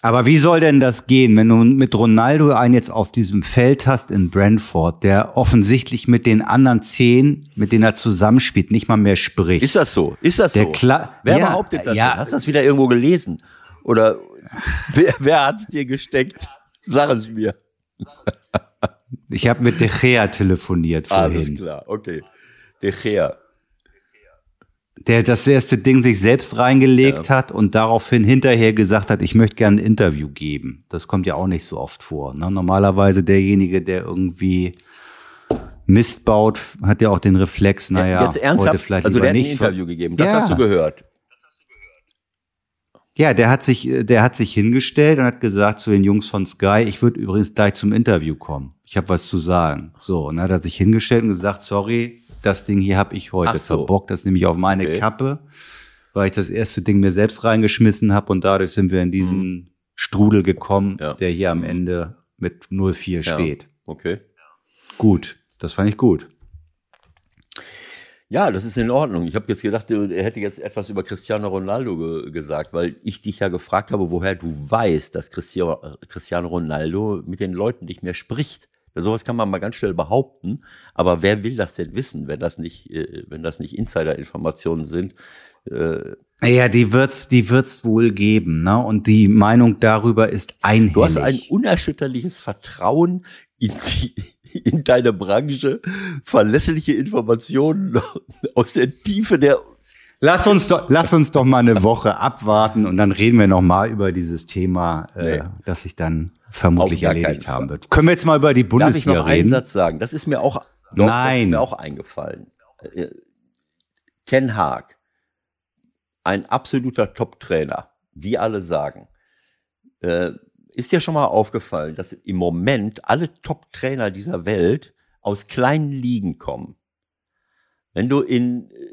Aber wie soll denn das gehen, wenn du mit Ronaldo einen jetzt auf diesem Feld hast in Brentford, der offensichtlich mit den anderen zehn, mit denen er zusammenspielt, nicht mal mehr spricht? Ist das so? Ist das Der so? Kla- wer Ja, behauptet das ja. denn? Hast du das wieder irgendwo gelesen? Oder wer, wer hat's dir gesteckt? Sag es mir. ich habe mit De Gea telefoniert Alles vorhin, klar, okay. De Gea. Der das erste Ding sich selbst reingelegt hat und daraufhin hinterher gesagt hat, ich möchte gerne ein Interview geben. Das kommt ja auch nicht so oft vor. Ne? Normalerweise derjenige, der irgendwie Mist baut, hat ja auch den Reflex, naja, Jetzt ernsthaft, heute vielleicht also lieber der hat ein nicht. Interview gegeben. Das Ja. hast du gehört. Ja, der hat sich, der hat sich hingestellt und hat gesagt zu den Jungs von Sky, ich würde übrigens gleich zum Interview kommen. Ich habe was zu sagen. So, und dann hat er sich hingestellt und gesagt, sorry, das Ding hier habe ich heute so. verbockt, das nehme ich auf meine Okay. Kappe, weil ich das erste Ding mir selbst reingeschmissen habe und dadurch sind wir in diesen Strudel gekommen, Mhm. Ja. der hier am Ende mit 0-4 Ja. steht. Okay. Gut, das fand ich gut. Ja, das ist in Ordnung. Ich habe jetzt gedacht, er hätte jetzt etwas über Cristiano Ronaldo ge gesagt, weil ich dich ja gefragt habe, woher du weißt, dass Cristiano, äh, Cristiano Ronaldo mit den Leuten nicht mehr spricht. Sowas kann man mal ganz schnell behaupten, aber wer will das denn wissen, wenn das nicht, äh, wenn das nicht Insider-Informationen sind? Äh, Naja, die wird's, die wird's wohl geben, ne? Und die Meinung darüber ist einhellig. Du hast ein unerschütterliches Vertrauen in, die, in deine Branche, verlässliche Informationen aus der Tiefe der. Lass uns doch, lass uns doch mal eine Woche abwarten und dann reden wir noch mal über dieses Thema, äh, Nee. das sich dann vermutlich erledigt haben wird. Können wir jetzt mal über die Darf ich Bundesliga noch einen reden? Satz sagen? Das ist mir auch, doch, Nein. Mir auch eingefallen. Äh, Ten Haag, ein absoluter Top-Trainer, wie alle sagen. Äh, ist dir schon mal aufgefallen, dass im Moment alle Top-Trainer dieser Welt aus kleinen Ligen kommen? Wenn du in, äh,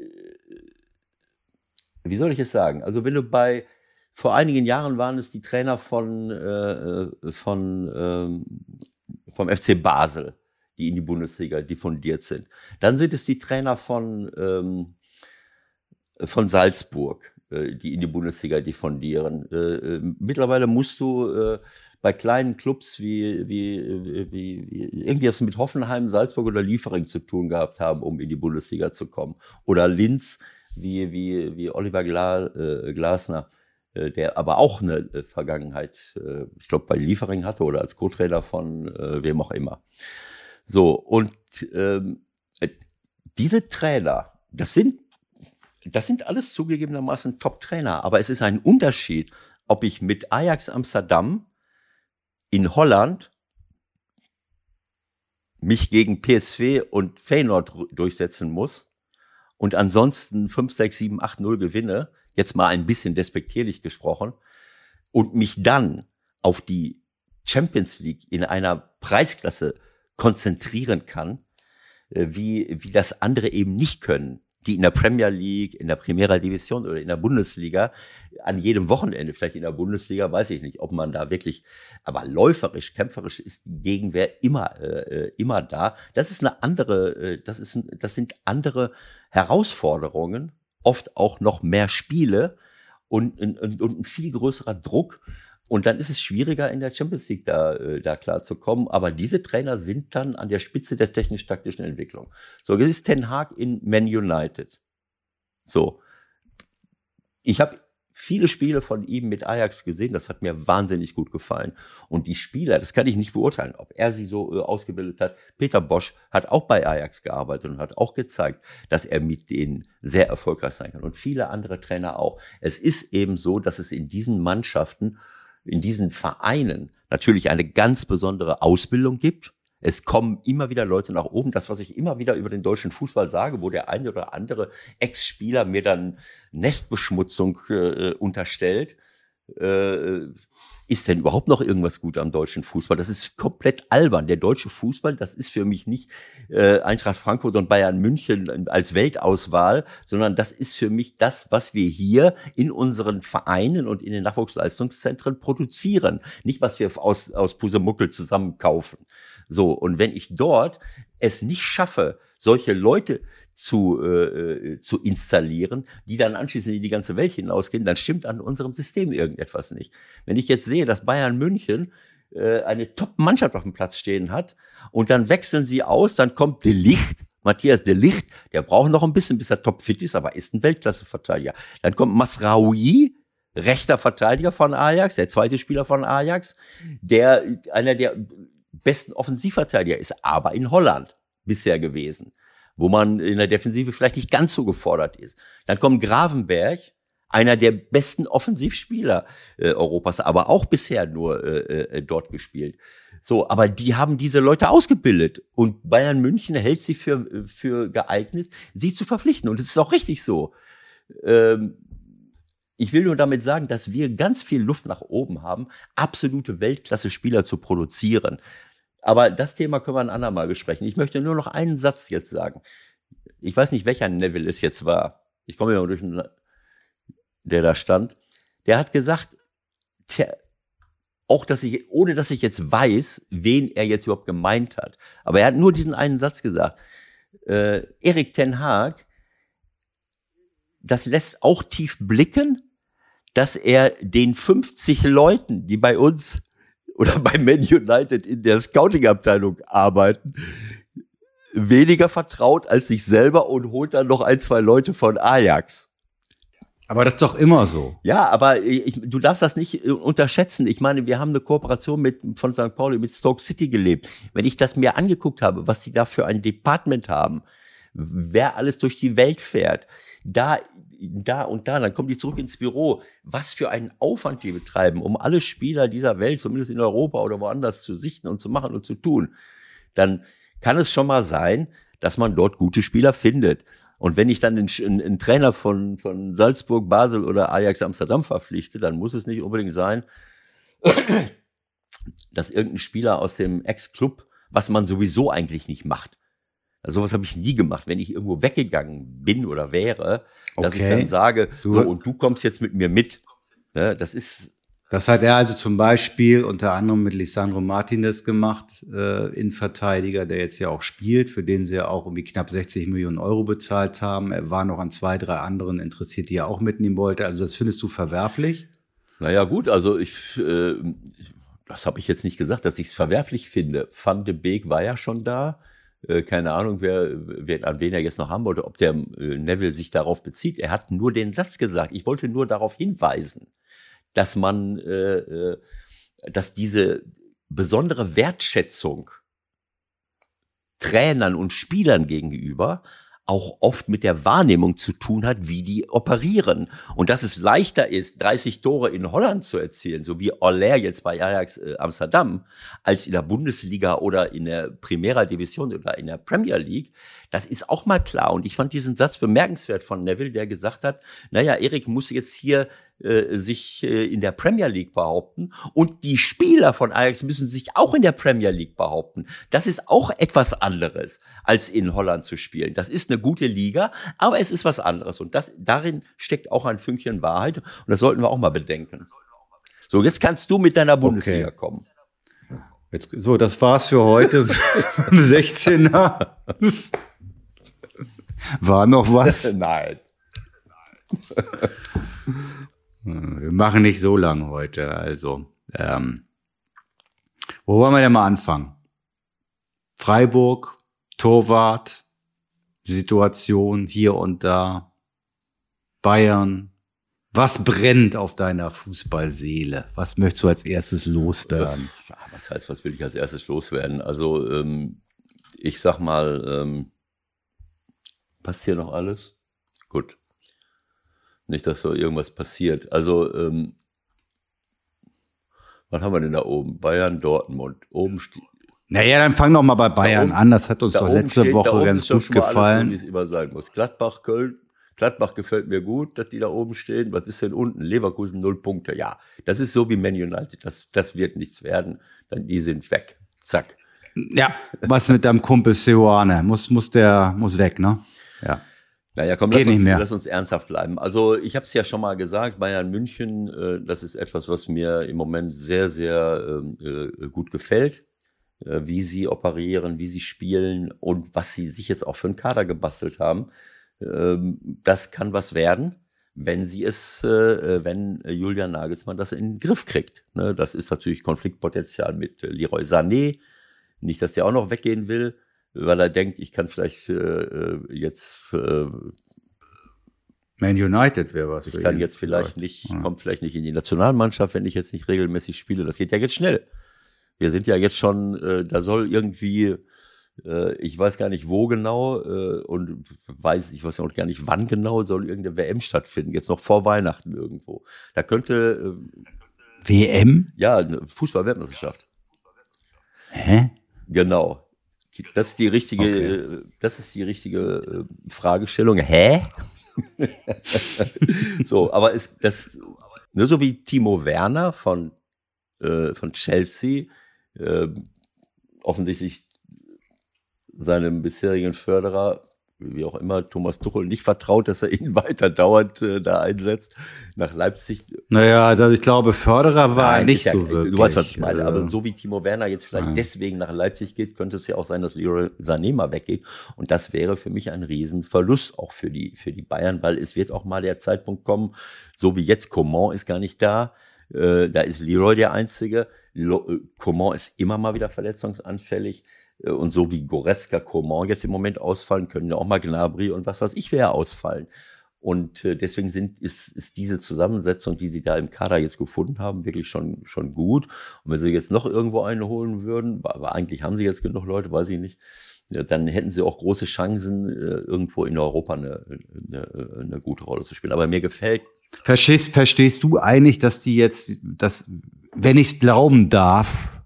wie soll ich es sagen? Also wenn du bei, vor einigen Jahren waren es die Trainer von, äh, von ähm, vom FC Basel, die in die Bundesliga diffundiert sind. Dann sind es die Trainer von, ähm, von Salzburg, äh, die in die Bundesliga diffundieren. Äh, äh, mittlerweile musst du äh, bei kleinen Clubs wie, wie, wie, wie irgendwie was mit Hoffenheim, Salzburg oder Liefering zu tun gehabt haben, um in die Bundesliga zu kommen. Oder Linz, wie, wie, wie Oliver Gla, äh, Glasner, äh, der aber auch eine äh, Vergangenheit, äh, ich glaube, bei Liefering hatte oder als Co-Trainer von äh, wem auch immer. So, und ähm, äh, diese Trainer, das sind, das sind alles zugegebenermaßen Top-Trainer, aber es ist ein Unterschied, ob ich mit Ajax Amsterdam in Holland mich gegen PSV und Feyenoord durchsetzen muss und ansonsten 5, 6, 7, 8, 0 gewinne, jetzt mal ein bisschen despektierlich gesprochen, und mich dann auf die Champions League in einer Preisklasse konzentrieren kann, äh, wie, wie das andere eben nicht können, die in der Premier League, in der Primera Division oder in der Bundesliga an jedem Wochenende, vielleicht in der Bundesliga, weiß ich nicht, ob man da wirklich, aber läuferisch, kämpferisch ist die Gegenwehr immer, äh, immer da. Das ist eine andere, äh, das ist, das sind andere Herausforderungen, oft auch noch mehr Spiele und, und, und ein viel größerer Druck. Und dann ist es schwieriger, in der Champions League da, äh, da klar zu kommen. Aber diese Trainer sind dann an der Spitze der technisch-taktischen Entwicklung. So, jetzt ist Ten Hag in Man United. So. Ich habe viele Spiele von ihm mit Ajax gesehen. Das hat mir wahnsinnig gut gefallen. Und die Spieler, das kann ich nicht beurteilen, ob er sie so äh, ausgebildet hat. Peter Bosch hat auch bei Ajax gearbeitet und hat auch gezeigt, dass er mit denen sehr erfolgreich sein kann. Und viele andere Trainer auch. Es ist eben so, dass es in diesen Mannschaften in diesen Vereinen natürlich eine ganz besondere Ausbildung gibt. Es kommen immer wieder Leute nach oben. Das, was ich immer wieder über den deutschen Fußball sage, wo der eine oder andere Ex-Spieler mir dann Nestbeschmutzung äh, unterstellt, äh, ist denn überhaupt noch irgendwas gut am deutschen Fußball? Das ist komplett albern. Der deutsche Fußball, das ist für mich nicht äh, Eintracht Frankfurt und Bayern München als Weltauswahl, sondern das ist für mich das, was wir hier in unseren Vereinen und in den Nachwuchsleistungszentren produzieren. Nicht, was wir aus, aus Pusemuckel zusammenkaufen. So, und wenn ich dort es nicht schaffe, solche Leute zu, äh, zu installieren, die dann anschließend in die ganze Welt hinausgehen, dann stimmt an unserem System irgendetwas nicht. Wenn ich jetzt sehe, dass Bayern München äh, eine Top-Mannschaft auf dem Platz stehen hat und dann wechseln sie aus, dann kommt De Licht, Matthias De Licht, der braucht noch ein bisschen, bis er topfit ist, aber ist ein Weltklasse-Verteidiger. Dann kommt Masraoui, rechter Verteidiger von Ajax, der zweite Spieler von Ajax, der einer der besten Offensivverteidiger ist, aber in Holland bisher gewesen wo man in der Defensive vielleicht nicht ganz so gefordert ist. Dann kommt Gravenberg, einer der besten Offensivspieler äh, Europas, aber auch bisher nur äh, äh, dort gespielt. So, aber die haben diese Leute ausgebildet und Bayern München hält sie für, für geeignet, sie zu verpflichten. Und es ist auch richtig so. Ähm, ich will nur damit sagen, dass wir ganz viel Luft nach oben haben, absolute Weltklasse-Spieler zu produzieren. Aber das Thema können wir ein andermal besprechen. Ich möchte nur noch einen Satz jetzt sagen. Ich weiß nicht, welcher Neville es jetzt war. Ich komme ja durch einen, der da stand. Der hat gesagt, tja, auch dass ich, ohne dass ich jetzt weiß, wen er jetzt überhaupt gemeint hat. Aber er hat nur diesen einen Satz gesagt. Äh, Erik Ten Haag, das lässt auch tief blicken, dass er den 50 Leuten, die bei uns oder bei Man United in der Scouting-Abteilung arbeiten, weniger vertraut als sich selber und holt dann noch ein, zwei Leute von Ajax. Aber das ist doch immer so. Ja, aber ich, du darfst das nicht äh, unterschätzen. Ich meine, wir haben eine Kooperation mit, von St. Pauli mit Stoke City gelebt. Wenn ich das mir angeguckt habe, was die da für ein Department haben, wer alles durch die Welt fährt, da, da und da, dann kommen die zurück ins Büro. Was für einen Aufwand die betreiben, um alle Spieler dieser Welt, zumindest in Europa oder woanders, zu sichten und zu machen und zu tun. Dann kann es schon mal sein, dass man dort gute Spieler findet. Und wenn ich dann einen, einen, Trainer von, von Salzburg, Basel oder Ajax Amsterdam verpflichte, dann muss es nicht unbedingt sein, dass irgendein Spieler aus dem Ex-Club, was man sowieso eigentlich nicht macht, also sowas habe ich nie gemacht, wenn ich irgendwo weggegangen bin oder wäre, okay. dass ich dann sage, du, so, und du kommst jetzt mit mir mit. Ne, das ist. Das hat er also zum Beispiel unter anderem mit Lisandro Martinez gemacht, äh, Innenverteidiger, der jetzt ja auch spielt, für den sie ja auch irgendwie knapp 60 Millionen Euro bezahlt haben. Er war noch an zwei, drei anderen interessiert, die er auch mitnehmen wollte. Also das findest du verwerflich? Naja gut, also ich, äh, das habe ich jetzt nicht gesagt, dass ich es verwerflich finde. Van de Beek war ja schon da. Äh, keine Ahnung, wer, wer, an wen er jetzt noch haben wollte, ob der äh, Neville sich darauf bezieht. Er hat nur den Satz gesagt. Ich wollte nur darauf hinweisen, dass man, äh, äh dass diese besondere Wertschätzung Trainern und Spielern gegenüber auch oft mit der Wahrnehmung zu tun hat, wie die operieren. Und dass es leichter ist, 30 Tore in Holland zu erzielen, so wie Aller jetzt bei Ajax äh, Amsterdam, als in der Bundesliga oder in der Primera Division oder in der Premier League, das ist auch mal klar. Und ich fand diesen Satz bemerkenswert von Neville, der gesagt hat, naja, Erik muss jetzt hier äh, sich äh, in der Premier League behaupten und die Spieler von Ajax müssen sich auch in der Premier League behaupten. Das ist auch etwas anderes, als in Holland zu spielen. Das ist eine gute Liga, aber es ist was anderes und das, darin steckt auch ein Fünkchen Wahrheit und das sollten wir auch mal bedenken. So, jetzt kannst du mit deiner Bundesliga okay. kommen. Jetzt, so, das war's für heute. 16er. War noch was? Nein. Wir machen nicht so lang heute, also. Ähm, wo wollen wir denn mal anfangen? Freiburg, Torwart, Situation hier und da, Bayern. Was brennt auf deiner Fußballseele? Was möchtest du als erstes loswerden? Was heißt, was will ich als erstes loswerden? Also, ähm, ich sag mal, ähm, passt hier noch alles? Gut. Nicht, dass so irgendwas passiert. Also, ähm, was haben wir denn da oben? Bayern, Dortmund. Oben steht. Naja, dann fang doch mal bei Bayern oben, an. Das hat uns da doch letzte steht, da Woche ganz gut mal alles gefallen. So, wie es immer sein muss. Gladbach, Köln. Gladbach gefällt mir gut, dass die da oben stehen. Was ist denn unten? Leverkusen null Punkte. Ja, das ist so wie Man United. Das, das wird nichts werden. Dann die sind weg. Zack. ja, was mit deinem Kumpel Seoane? Muss, muss der, muss weg, ne? Ja. Naja, komm, Geht lass uns, lass uns ernsthaft bleiben. Also ich habe es ja schon mal gesagt, Bayern München, äh, das ist etwas, was mir im Moment sehr, sehr ähm, äh, gut gefällt, äh, wie sie operieren, wie sie spielen und was sie sich jetzt auch für einen Kader gebastelt haben. Ähm, das kann was werden, wenn sie es, äh, wenn Julian Nagelsmann das in den Griff kriegt. Ne? Das ist natürlich Konfliktpotenzial mit äh, Leroy Sané. Nicht, dass der auch noch weggehen will, weil er denkt, ich kann vielleicht äh, äh, jetzt äh, Man United wäre was. ich kann ihn. jetzt vielleicht nicht, Ja. kommt vielleicht nicht in die Nationalmannschaft, wenn ich jetzt nicht regelmäßig spiele. Das geht ja jetzt schnell. Wir sind ja jetzt schon, äh, da soll irgendwie, äh, ich weiß gar nicht wo genau äh, und weiß, ich weiß auch gar nicht wann genau, soll irgendeine WM stattfinden, jetzt noch vor Weihnachten irgendwo. Da könnte, äh, WM? ja, eine Fußball-Weltmeisterschaft. Hä? Genau. Das ist die richtige, Okay. äh, das ist die richtige äh, Fragestellung. Hä? so, aber ist das nur so wie Timo Werner von, äh, von Chelsea äh, offensichtlich seinem bisherigen Förderer, wie auch immer, Thomas Tuchel, nicht vertraut, dass er ihn weiter dauernd äh, da einsetzt, nach Leipzig Naja, also ich glaube, Förderer war Nein, nicht ja, so wirklich. Du weißt, was ich meine. äh, Aber so wie Timo Werner jetzt vielleicht Nein. deswegen nach Leipzig geht, könnte es ja auch sein, dass Leroy Sané mal weggeht. Und das wäre für mich ein Riesenverlust auch für die, für die Bayern, weil es wird auch mal der Zeitpunkt kommen, so wie jetzt Coman ist gar nicht da. Äh, da ist Leroy der Einzige. Lo äh, Coman ist immer mal wieder verletzungsanfällig. Äh, Und so wie Goretzka, Coman jetzt im Moment ausfallen, können ja auch mal Gnabry und was weiß ich wer ausfallen. Und äh, deswegen sind, ist, ist diese Zusammensetzung, die sie da im Kader jetzt gefunden haben, wirklich schon, schon gut. Und wenn sie jetzt noch irgendwo einen holen würden, aber eigentlich haben sie jetzt genug Leute, weiß ich nicht, dann hätten sie auch große Chancen, äh, irgendwo in Europa eine, eine, eine gute Rolle zu spielen. Aber mir gefällt, Verstehst, verstehst du eigentlich, dass die jetzt, dass, wenn ich glauben darf,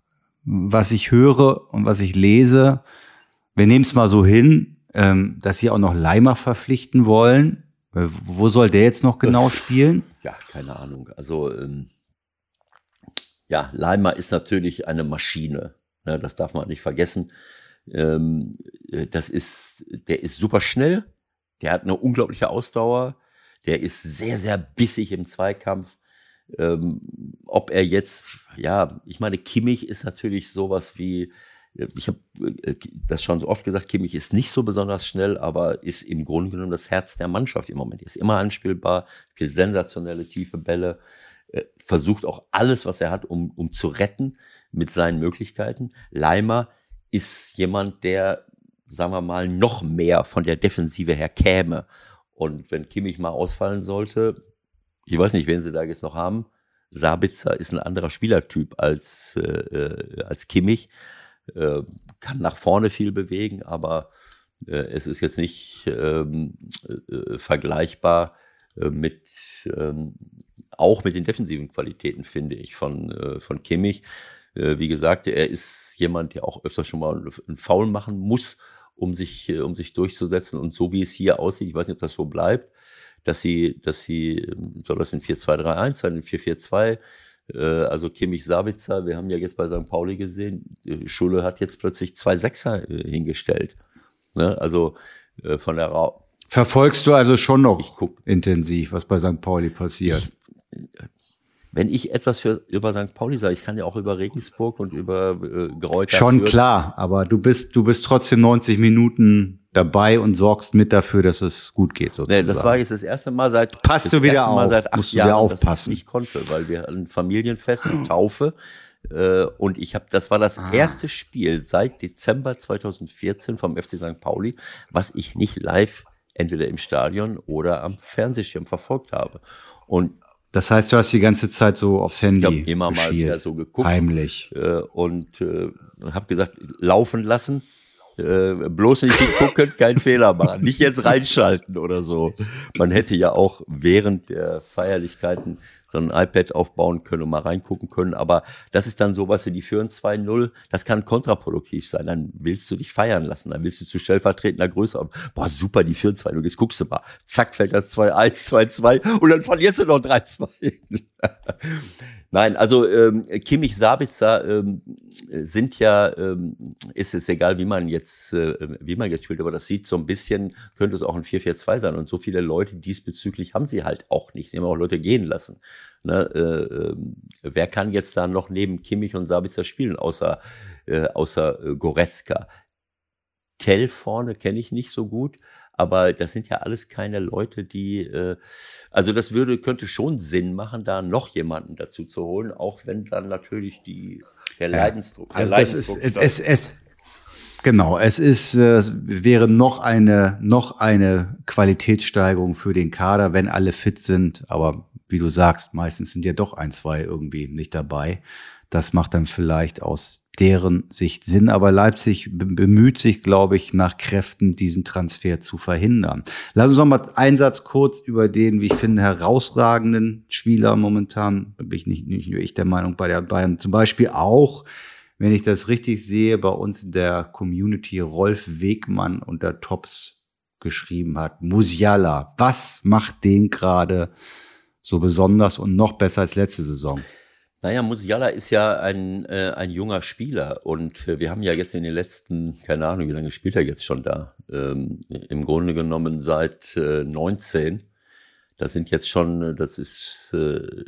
was ich höre und was ich lese, wir nehmen es mal so hin, ähm, dass sie auch noch Leimer verpflichten wollen. Äh, Wo soll der jetzt noch genau spielen? ja, keine Ahnung. Also, ähm, ja, Leimer ist natürlich eine Maschine. Ne, das darf man nicht vergessen. Ähm, äh, das ist, der ist super schnell. Der hat eine unglaubliche Ausdauer. Der ist sehr, sehr bissig im Zweikampf. Ähm, ob er jetzt, ja, ich meine, Kimmich ist natürlich sowas wie, ich habe das schon so oft gesagt, Kimmich ist nicht so besonders schnell, aber ist im Grunde genommen das Herz der Mannschaft im Moment. Ist immer anspielbar, spielt sensationelle tiefe Bälle, äh, versucht auch alles, was er hat, um, um zu retten mit seinen Möglichkeiten. Leimer ist jemand, der, sagen wir mal, noch mehr von der Defensive her käme. Und wenn Kimmich mal ausfallen sollte, ich weiß nicht, wen sie da jetzt noch haben. Sabitzer ist ein anderer Spielertyp als, äh, äh, als Kimmich. Äh, kann nach vorne viel bewegen, aber äh, es ist jetzt nicht ähm, äh, vergleichbar äh, mit ähm, auch mit den defensiven Qualitäten, finde ich, von, äh, von Kimmich. Wie gesagt, er ist jemand, der auch öfter schon mal einen Foul machen muss, um sich, um sich durchzusetzen. Und so wie es hier aussieht, ich weiß nicht, ob das so bleibt, dass sie, dass sie, ähm, soll das in 4-2-3-1 sein, in 4-4-2, äh, also Kimmich Sabitzer, wir haben ja jetzt bei St. Pauli gesehen, äh, Schulle hat jetzt plötzlich zwei Sechser äh, hingestellt. Ne? Also von der Ra Verfolgst du also schon noch Ich guck- intensiv, was bei St. Pauli passiert? Wenn ich etwas für über St. Pauli sage, ich kann ja auch über Regensburg und über äh, Gräuter. Schon führen. klar, aber du bist du bist trotzdem 90 Minuten dabei und sorgst mit dafür, dass es gut geht sozusagen. Nee, das war jetzt das erste Mal seit passt du wieder auf, Mal seit acht Jahren, aufpassen. Dass ich nicht konnte, weil wir ein Familienfest und Taufe äh, und ich habe, das war das ah. erste Spiel seit Dezember 2014 vom FC St. Pauli, was ich nicht live entweder im Stadion oder am Fernsehschirm verfolgt habe. Und das heißt, du hast die ganze Zeit so aufs Handy ich hab immer geschielt, mal wieder so geguckt. Heimlich. Äh, und äh, habe gesagt, laufen lassen. Äh, bloß nicht gucken, keinen Fehler machen. Nicht jetzt reinschalten oder so. Man hätte ja auch während der Feierlichkeiten so ein iPad aufbauen können und mal reingucken können. Aber das ist dann sowas, die führen 2-0, das kann kontraproduktiv sein. Dann willst du dich feiern lassen, dann willst du zu stellvertretender Größe haben. Boah, super, die führen 2-0, jetzt guckst du mal. Zack, fällt das 2-1, 2-2 und dann verlierst du noch 3-2. Nein, also ähm, Kimmich, Sabitzer ähm, sind ja, ähm, ist es egal, wie man jetzt, äh, wie man jetzt spielt, aber das sieht so ein bisschen, könnte es auch ein 4-4-2 sein. Und so viele Leute diesbezüglich haben sie halt auch nicht. Sie haben auch Leute gehen lassen. Ne? Äh, äh, wer kann jetzt da noch neben Kimmich und Sabitzer spielen, außer, äh, außer äh, Goretzka? Tell vorne kenne ich nicht so gut. Aber das sind ja alles keine Leute, die, äh, also das würde, könnte schon Sinn machen, da noch jemanden dazu zu holen, auch wenn dann natürlich die, der Leidensdruck, ja, also der Leidensdruck ist, es, es, es, Genau, es ist äh, wäre noch eine noch eine Qualitätssteigerung für den Kader, wenn alle fit sind. Aber wie du sagst, meistens sind ja doch ein, zwei irgendwie nicht dabei. Das macht dann vielleicht aus deren Sicht Sinn. Aber Leipzig bemüht sich, glaube ich, nach Kräften, diesen Transfer zu verhindern. Lass uns noch mal einen Satz kurz über den, wie ich finde, herausragenden Spieler momentan, bin ich nicht, nicht nur ich der Meinung, bei der Bayern zum Beispiel auch, wenn ich das richtig sehe, bei uns in der Community Rolf Wegmann unter Tops geschrieben hat. Musiala, was macht den gerade so besonders und noch besser als letzte Saison? Naja, Musiala ist ja ein, äh, ein junger Spieler und äh, wir haben ja jetzt in den letzten, keine Ahnung, wie lange spielt er jetzt schon da? Ähm, Im Grunde genommen seit äh, 19. Das sind jetzt schon, das ist äh,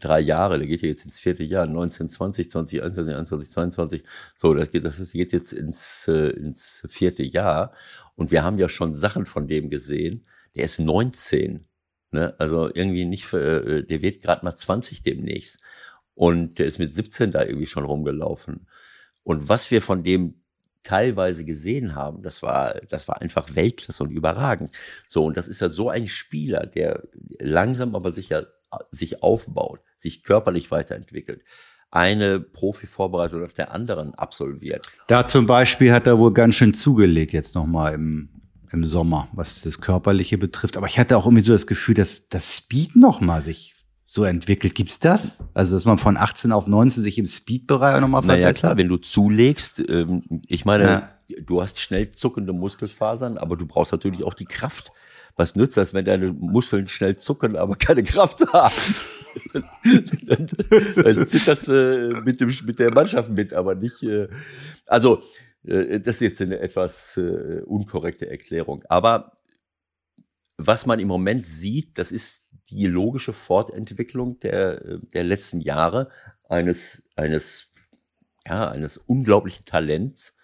drei Jahre, der geht ja jetzt ins vierte Jahr, 19, 20, 20, 21, 21, 22. So, das geht, das geht jetzt ins, äh, ins vierte Jahr. Und wir haben ja schon Sachen von dem gesehen. Der ist 19. Ne? Also irgendwie nicht, äh, der wird gerade mal 20 demnächst. Und der ist mit 17 da irgendwie schon rumgelaufen. Und was wir von dem teilweise gesehen haben, das war, das war einfach Weltklasse und überragend. So, und das ist ja so ein Spieler, der langsam aber sicher sich aufbaut, sich körperlich weiterentwickelt eine Profi-Vorbereitung nach der anderen absolviert. Da zum Beispiel hat er wohl ganz schön zugelegt jetzt nochmal im, im Sommer, was das Körperliche betrifft. Aber ich hatte auch irgendwie so das Gefühl, dass das Speed nochmal sich so entwickelt. Gibt's das? Also, dass man von 18 auf 19 sich im Speed-Bereich nochmal verbessert? Naja, klar, wenn du zulegst, ähm, ich meine, ja. du hast schnell zuckende Muskelfasern, aber du brauchst natürlich auch die Kraft. Was nützt das, wenn deine Muskeln schnell zucken, aber keine Kraft haben? dann, dann zitterst du mit, dem, mit der Mannschaft mit, aber nicht. Äh, also, äh, das ist jetzt eine etwas äh, unkorrekte Erklärung. Aber was man im Moment sieht, das ist die logische Fortentwicklung der, der letzten Jahre eines, eines, ja, eines unglaublichen Talents,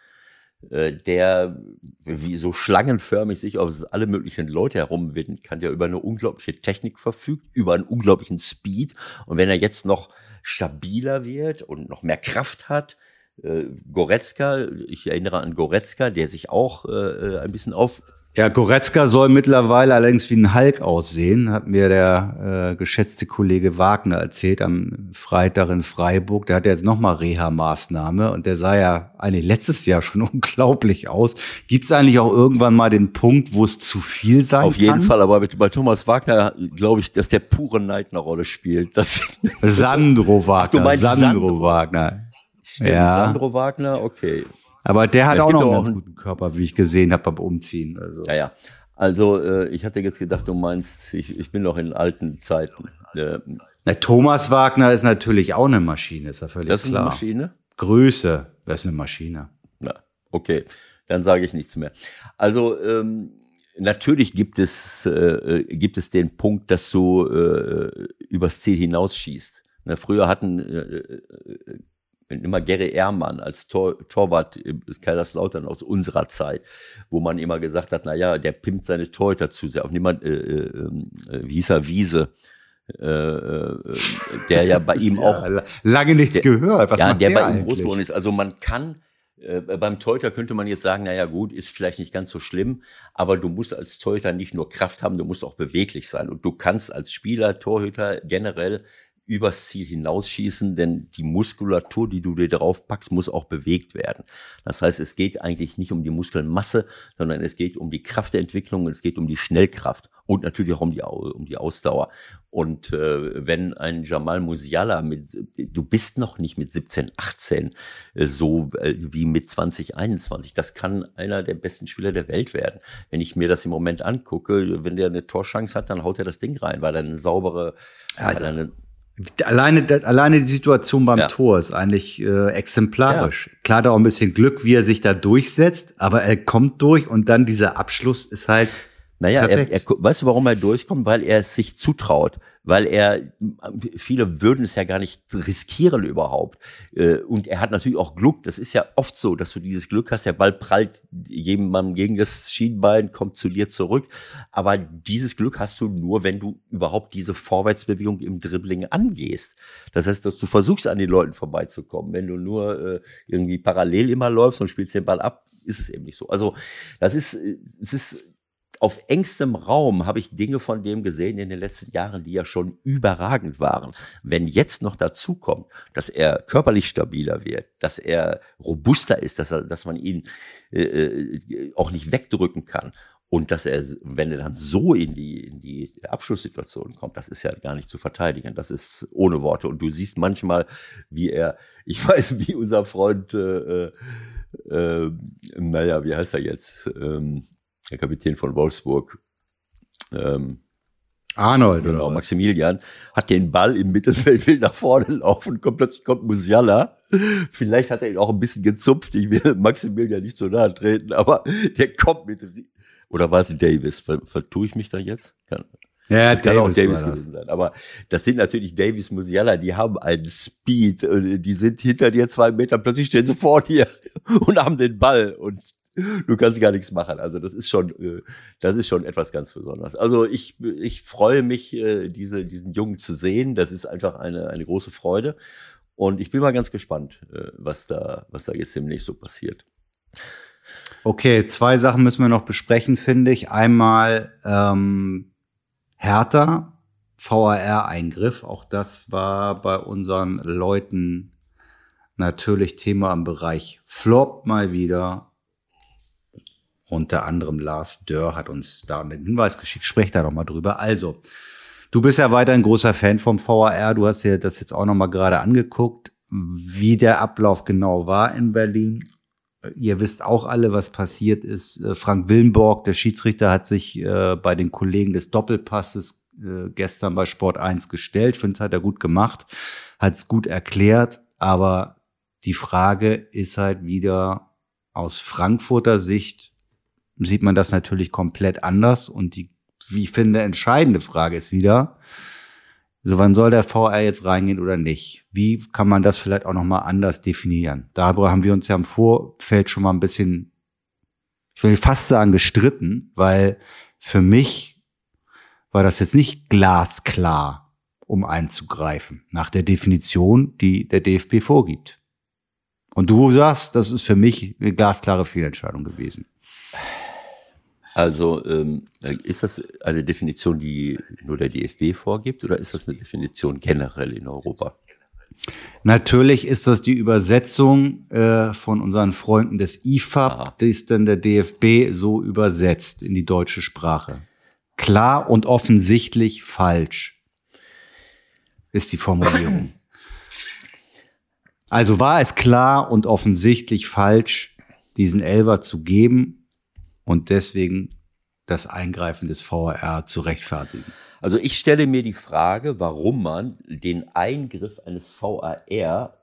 äh, der wie so schlangenförmig sich auf alle möglichen Leute herumwindet, kann, der über eine unglaubliche Technik verfügt, über einen unglaublichen Speed. Und wenn er jetzt noch stabiler wird und noch mehr Kraft hat, äh, Goretzka, ich erinnere an Goretzka, der sich auch äh, äh ein bisschen auf ja, Goretzka soll mittlerweile allerdings wie ein Hulk aussehen, hat mir der äh, geschätzte Kollege Wagner erzählt am Freitag in Freiburg. Der hat jetzt nochmal Reha-Maßnahme und der sah ja eigentlich letztes Jahr schon unglaublich aus. Gibt es eigentlich auch irgendwann mal den Punkt, wo es zu viel sein Auf kann? jeden Fall, aber bei Thomas Wagner glaube ich, dass der pure Neid eine Rolle spielt. Das Sandro Wagner. Ach, du meinst Sandro, Sandro Wagner. Stimmt, ja. Sandro Wagner, okay. Aber der hat ja, auch noch einen ganz guten Körper, wie ich gesehen habe beim Umziehen. Also. Ja, ja. Also äh, ich hatte jetzt gedacht, du meinst, ich, ich bin noch in alten Zeiten. Äh, Na, Thomas Wagner ist natürlich auch eine Maschine, ist ja völlig klar. Das ist eine Maschine? Größe, das ist eine Maschine. Na, okay, dann sage ich nichts mehr. Also ähm, natürlich gibt es, äh, gibt es den Punkt, dass du äh, übers Ziel hinausschießt. Ne, früher hatten äh, äh, immer Gary Ehrmann als Tor, Torwart des Kaiserslautern aus unserer Zeit, wo man immer gesagt hat, na ja, der pimpt seine Torhüter zu sehr. Auch niemand, äh, äh, äh, wie hieß er, Wiese, äh, äh, der ja bei ihm auch Ja, lange nichts der- gehört. Was ja, der, der bei ihm groß geworden ist. Also man kann äh, beim Torhüter könnte man jetzt sagen, naja gut, ist vielleicht nicht ganz so schlimm, aber du musst als Torhüter nicht nur Kraft haben, du musst auch beweglich sein. Und du kannst als Spieler, Torhüter generell übers Ziel hinausschießen, denn die Muskulatur, die du dir drauf packst, muss auch bewegt werden. Das heißt, es geht eigentlich nicht um die Muskelmasse, sondern es geht um die Kraftentwicklung, es geht um die Schnellkraft und natürlich auch um die, um die Ausdauer. Und äh, wenn ein Jamal Musiala mit, du bist noch nicht mit 17, 18 äh, so äh, wie mit 2021. Das kann einer der besten Spieler der Welt werden. Wenn ich mir das im Moment angucke, wenn der eine Torchance hat, dann haut er das Ding rein, weil er eine saubere, weil er eine, Alleine, alleine die Situation beim Ja. Tor ist eigentlich äh, exemplarisch. Klar, hat er auch ein bisschen Glück, wie er sich da durchsetzt, aber er kommt durch und dann dieser Abschluss ist halt. Naja, er, er, weißt du, warum er durchkommt? Weil er es sich zutraut. Weil er, viele würden es ja gar nicht riskieren überhaupt. Äh, Und er hat natürlich auch Glück. Das ist ja oft so, dass du dieses Glück hast. Der Ball prallt jemandem gegen das Schienbein, kommt zu dir zurück. Aber dieses Glück hast du nur, wenn du überhaupt diese Vorwärtsbewegung im Dribbling angehst. Das heißt, dass du versuchst, an den Leuten vorbeizukommen. Wenn du nur äh, irgendwie parallel immer läufst und spielst den Ball ab, ist es eben nicht so. Also, das ist, äh, es ist auf engstem Raum habe ich Dinge von dem gesehen in den letzten Jahren, die ja schon überragend waren. Wenn jetzt noch dazu kommt, dass er körperlich stabiler wird, dass er robuster ist, dass, er, dass man ihn äh, äh, auch nicht wegdrücken kann und dass er, wenn er dann so in die, in die Abschlusssituation kommt, das ist ja gar nicht zu verteidigen. Das ist ohne Worte. Und du siehst manchmal, wie er, ich weiß, wie unser Freund, äh, äh, äh, naja, wie heißt er jetzt? Ähm, der Kapitän von Wolfsburg, ähm, Arnold, genau, oder? Maximilian, hat den Ball im Mittelfeld, will nach vorne laufen, kommt plötzlich kommt Musiala. Vielleicht hat er ihn auch ein bisschen gezupft. Ich will Maximilian nicht so nahe treten, aber der kommt mit. Oder war es Davis? Ver, vertue ich mich da jetzt? Kann, Ja, das kann auch Davis Davis war das. gewesen sein. Aber das sind natürlich Davis Musiala, die haben einen Speed, äh, die sind hinter dir zwei Meter, plötzlich stehen sie vor dir und haben den Ball und du kannst gar nichts machen. Also das ist schon, äh, das ist schon etwas ganz Besonderes. Also ich, ich freue mich, äh, diese, diesen Jungen zu sehen. Das ist einfach eine, eine große Freude. Und ich bin mal ganz gespannt, äh, was da, was da jetzt demnächst so passiert. Okay, zwei Sachen müssen wir noch besprechen, finde ich. Einmal ähm, Hertha, VAR-Eingriff. Auch das war bei unseren Leuten natürlich Thema im Bereich Flop mal wieder. Unter anderem Lars Dörr hat uns da einen Hinweis geschickt. Sprecht da doch mal drüber. Also, du bist ja weiter ein großer Fan vom VAR. Du hast dir das jetzt auch noch mal gerade angeguckt, wie der Ablauf genau war in Berlin. Ihr wisst auch alle, was passiert ist. Äh, Frank Willenborg, der Schiedsrichter, hat sich äh, bei den Kollegen des Doppelpasses äh, gestern bei Sport 1 gestellt. Ich finde, hat er gut gemacht, hat es gut erklärt. Aber die Frage ist halt wieder aus Frankfurter Sicht sieht man das natürlich komplett anders. Und die, wie ich finde, entscheidende Frage ist wieder, so wann soll der VR jetzt reingehen oder nicht? Wie kann man das vielleicht auch nochmal anders definieren? Darüber haben wir uns ja im Vorfeld schon mal ein bisschen, ich will fast sagen, gestritten, weil für mich war das jetzt nicht glasklar, um einzugreifen, nach der Definition, die der DFB vorgibt. Und du sagst, das ist für mich eine glasklare Fehlentscheidung gewesen. Also ähm, ist das eine Definition, die nur der DFB vorgibt, oder ist das eine Definition generell in Europa? Natürlich ist das die Übersetzung äh, von unseren Freunden des IFAB, Ah. die ist dann der DFB so übersetzt in die deutsche Sprache. Klar und offensichtlich falsch ist die Formulierung. Also war es klar und offensichtlich falsch, diesen Elver zu geben und deswegen das Eingreifen des VAR zu rechtfertigen. Also ich stelle mir die Frage, warum man den Eingriff eines VAR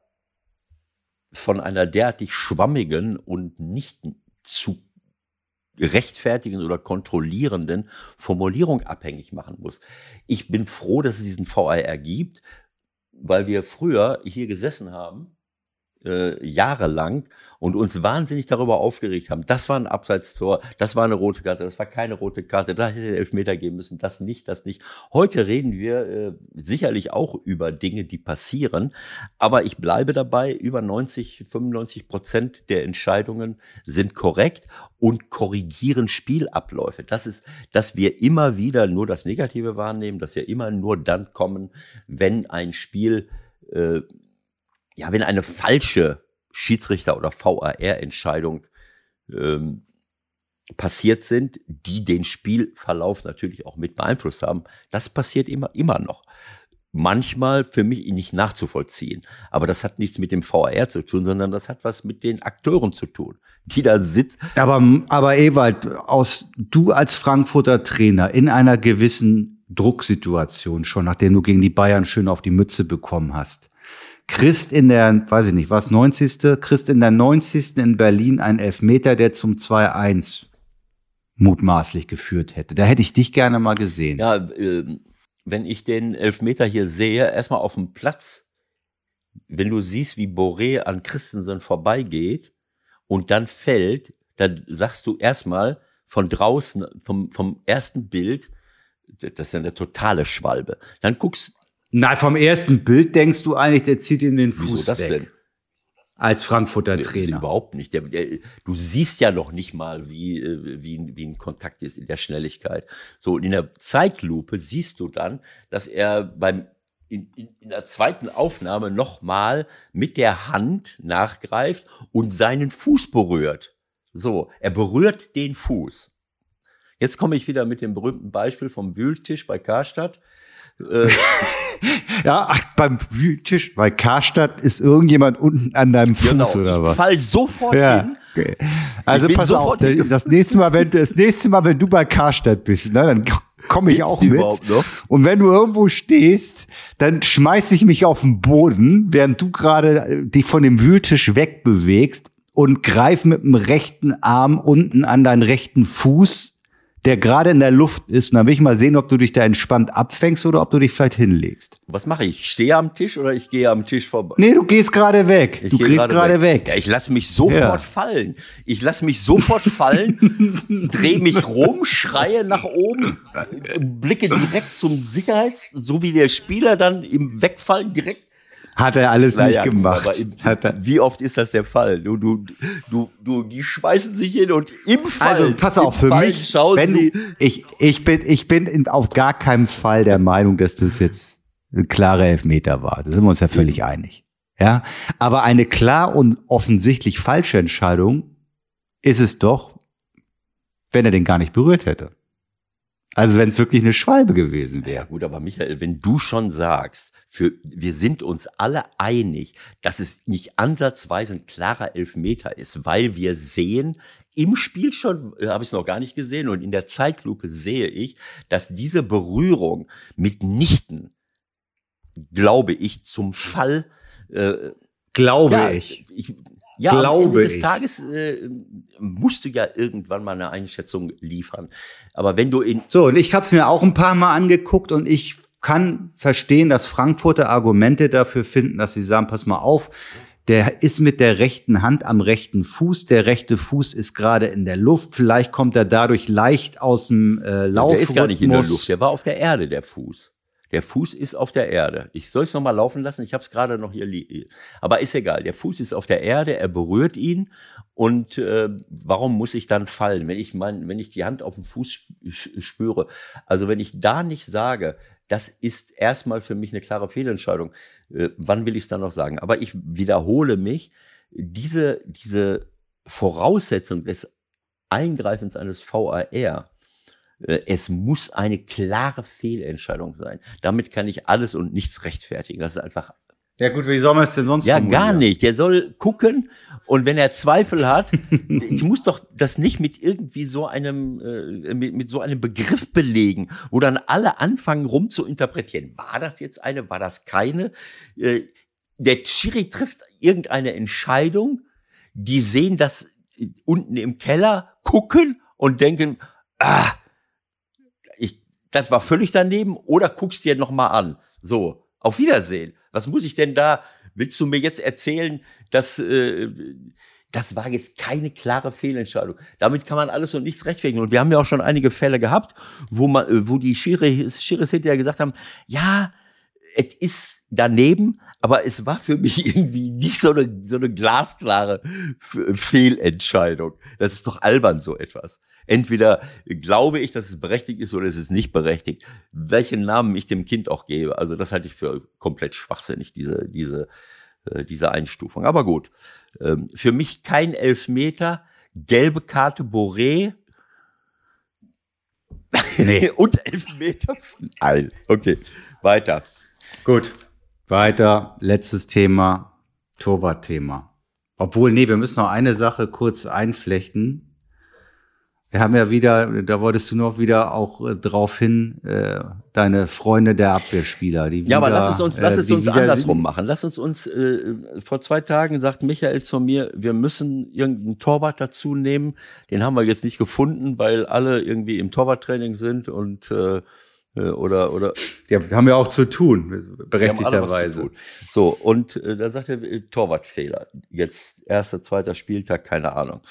von einer derartig schwammigen und nicht zu rechtfertigen oder kontrollierenden Formulierung abhängig machen muss. Ich bin froh, dass es diesen VAR gibt. weil wir früher hier gesessen haben äh, jahrelang und uns wahnsinnig darüber aufgeregt haben. Das war ein Abseitstor, das war eine rote Karte, das war keine rote Karte, da hätte es Elfmeter geben müssen, das nicht, das nicht. Heute reden wir äh, sicherlich auch über Dinge, die passieren, aber ich bleibe dabei, über 90, 95 Prozent der Entscheidungen sind korrekt und korrigieren Spielabläufe. Das ist, dass wir immer wieder nur das Negative wahrnehmen, dass wir immer nur dann kommen, wenn ein Spiel äh, ja, wenn eine falsche Schiedsrichter- oder VAR-Entscheidung ähm, passiert sind, die den Spielverlauf natürlich auch mit beeinflusst haben, das passiert immer, immer noch. Manchmal für mich nicht nachzuvollziehen. Aber das hat nichts mit dem VAR zu tun, sondern das hat was mit den Akteuren zu tun, die da sitzen. Aber, aber Ewald, aus, du als Frankfurter Trainer in einer gewissen Drucksituation schon, nachdem du gegen die Bayern schön auf die Mütze bekommen hast, Christ in der, weiß ich nicht, was, 90. Christ in der 90. in Berlin ein Elfmeter, der zum 2-1 mutmaßlich geführt hätte. Da hätte ich dich gerne mal gesehen. Ja, äh, wenn ich den Elfmeter hier sehe, erstmal auf dem Platz, wenn du siehst, wie Boré an Christensen vorbeigeht und dann fällt, dann sagst du erstmal von draußen, vom, vom ersten Bild, das ist eine totale Schwalbe. Dann guckst, Nein, vom ersten Bild denkst du eigentlich, der zieht ihm den Fuß Wieso das weg. Denn? Als Frankfurter nee, Trainer. Überhaupt nicht. Der, der, du siehst ja noch nicht mal, wie, äh, wie, wie ein Kontakt ist in der Schnelligkeit. So, und in der Zeitlupe siehst du dann, dass er beim in, in, in der zweiten Aufnahme nochmal mit der Hand nachgreift und seinen Fuß berührt. So, er berührt den Fuß. Jetzt komme ich wieder mit dem berühmten Beispiel vom Wühltisch bei Karstadt. Äh, ja, ach, beim Wühltisch bei Karstadt ist irgendjemand unten an deinem Fuß genau, oder was? Ich fall sofort ja. hin. Okay. Also pass auf, das nächste Mal, wenn das nächste Mal, wenn du bei Karstadt bist, ne, dann komme ich Gibt's auch mit. Und wenn du irgendwo stehst, dann schmeiß ich mich auf den Boden, während du gerade äh, dich von dem Wühltisch wegbewegst und greif mit dem rechten Arm unten an deinen rechten Fuß der gerade in der Luft ist. Und dann will ich mal sehen, ob du dich da entspannt abfängst oder ob du dich vielleicht hinlegst. Was mache ich? Ich stehe am Tisch oder ich gehe am Tisch vorbei? Nee, du gehst gerade weg. Ich du gehst gerade weg. weg. Ja, ich lasse mich sofort ja. fallen. Ich lasse mich sofort fallen, drehe mich rum, schreie nach oben, blicke direkt zum Sicherheits, so wie der Spieler dann im Wegfallen direkt hat er alles naja, nicht gemacht. Im, wie oft ist das der Fall? Du, du, du, du, die schmeißen sich hin und im Fall. Also pass auf, für Fall mich, wenn du, ich, ich bin, ich bin auf gar keinen Fall der Meinung, dass das jetzt ein klarer Elfmeter war. Da sind wir uns ja völlig einig. Ja, aber eine klar und offensichtlich falsche Entscheidung ist es doch, wenn er den gar nicht berührt hätte. Also wenn es wirklich eine Schwalbe gewesen wäre. Ja gut, aber Michael, wenn du schon sagst, für, wir sind uns alle einig, dass es nicht ansatzweise ein klarer Elfmeter ist, weil wir sehen, im Spiel schon, äh, habe ich es noch gar nicht gesehen, und in der Zeitlupe sehe ich, dass diese Berührung mitnichten, glaube ich, zum Fall äh, Glaube ja, ich. ich ja, glaube am Ende des ich. Tages äh, musst du ja irgendwann mal eine Einschätzung liefern. Aber wenn du in so und ich habe es mir auch ein paar Mal angeguckt und ich kann verstehen, dass Frankfurter Argumente dafür finden, dass sie sagen, pass mal auf, der ist mit der rechten Hand am rechten Fuß, der rechte Fuß ist gerade in der Luft, vielleicht kommt er dadurch leicht aus dem äh, Lauf. Der ist gar nicht in der Luft, der war auf der Erde, der Fuß. Der Fuß ist auf der Erde. Ich soll es nochmal laufen lassen, ich habe es gerade noch hier. Aber ist egal, der Fuß ist auf der Erde, er berührt ihn. Und äh, warum muss ich dann fallen, wenn ich mein, wenn ich die Hand auf dem Fuß spüre? Also wenn ich da nicht sage, das ist erstmal für mich eine klare Fehlentscheidung, äh, wann will ich es dann noch sagen? Aber ich wiederhole mich, diese, diese Voraussetzung des Eingreifens eines VAR, es muss eine klare Fehlentscheidung sein. Damit kann ich alles und nichts rechtfertigen. Das ist einfach. Ja gut, wie soll man es denn sonst Ja, gar nicht. Der soll gucken und wenn er Zweifel hat, ich muss doch das nicht mit irgendwie so einem, äh, mit, mit so einem Begriff belegen, wo dann alle anfangen rum zu interpretieren. War das jetzt eine, war das keine? Äh, der Schiri trifft irgendeine Entscheidung, die sehen das unten im Keller, gucken und denken, ah, das war völlig daneben oder guckst dir noch mal an. So, Auf Wiedersehen. Was muss ich denn da? Willst du mir jetzt erzählen, dass äh, das war jetzt keine klare Fehlentscheidung. Damit kann man alles und nichts rechtfertigen. Und wir haben ja auch schon einige Fälle gehabt, wo man, wo die Schiris, Schiris hinterher gesagt haben, ja, es ist daneben, aber es war für mich irgendwie nicht so eine, so eine glasklare Fehlentscheidung. Das ist doch albern, so etwas. Entweder glaube ich, dass es berechtigt ist oder es ist nicht berechtigt. Welchen Namen ich dem Kind auch gebe. Also das halte ich für komplett schwachsinnig, diese, diese, äh, diese Einstufung. Aber gut. Ähm, für mich kein Elfmeter, gelbe Karte Boré. Nee. Und Elfmeter. Nein. Okay, weiter. Gut, weiter. Letztes Thema, Torwart-Thema. Obwohl, nee, wir müssen noch eine Sache kurz einflechten. Wir haben ja wieder, da wolltest du noch wieder auch äh, drauf hin, äh, deine Freunde der Abwehrspieler. Die wieder, ja, aber lass es uns, lass äh, es uns andersrum machen. Lass uns uns, äh, vor zwei Tagen sagt Michael zu mir, wir müssen irgendeinen Torwart dazu nehmen. Den haben wir jetzt nicht gefunden, weil alle irgendwie im Torwarttraining sind und äh, oder oder Ja, haben wir auch zu tun, zu berechtigterweise. tun. So, und äh, da sagt er, äh, Torwartfehler. Jetzt erster, zweiter Spieltag, keine Ahnung.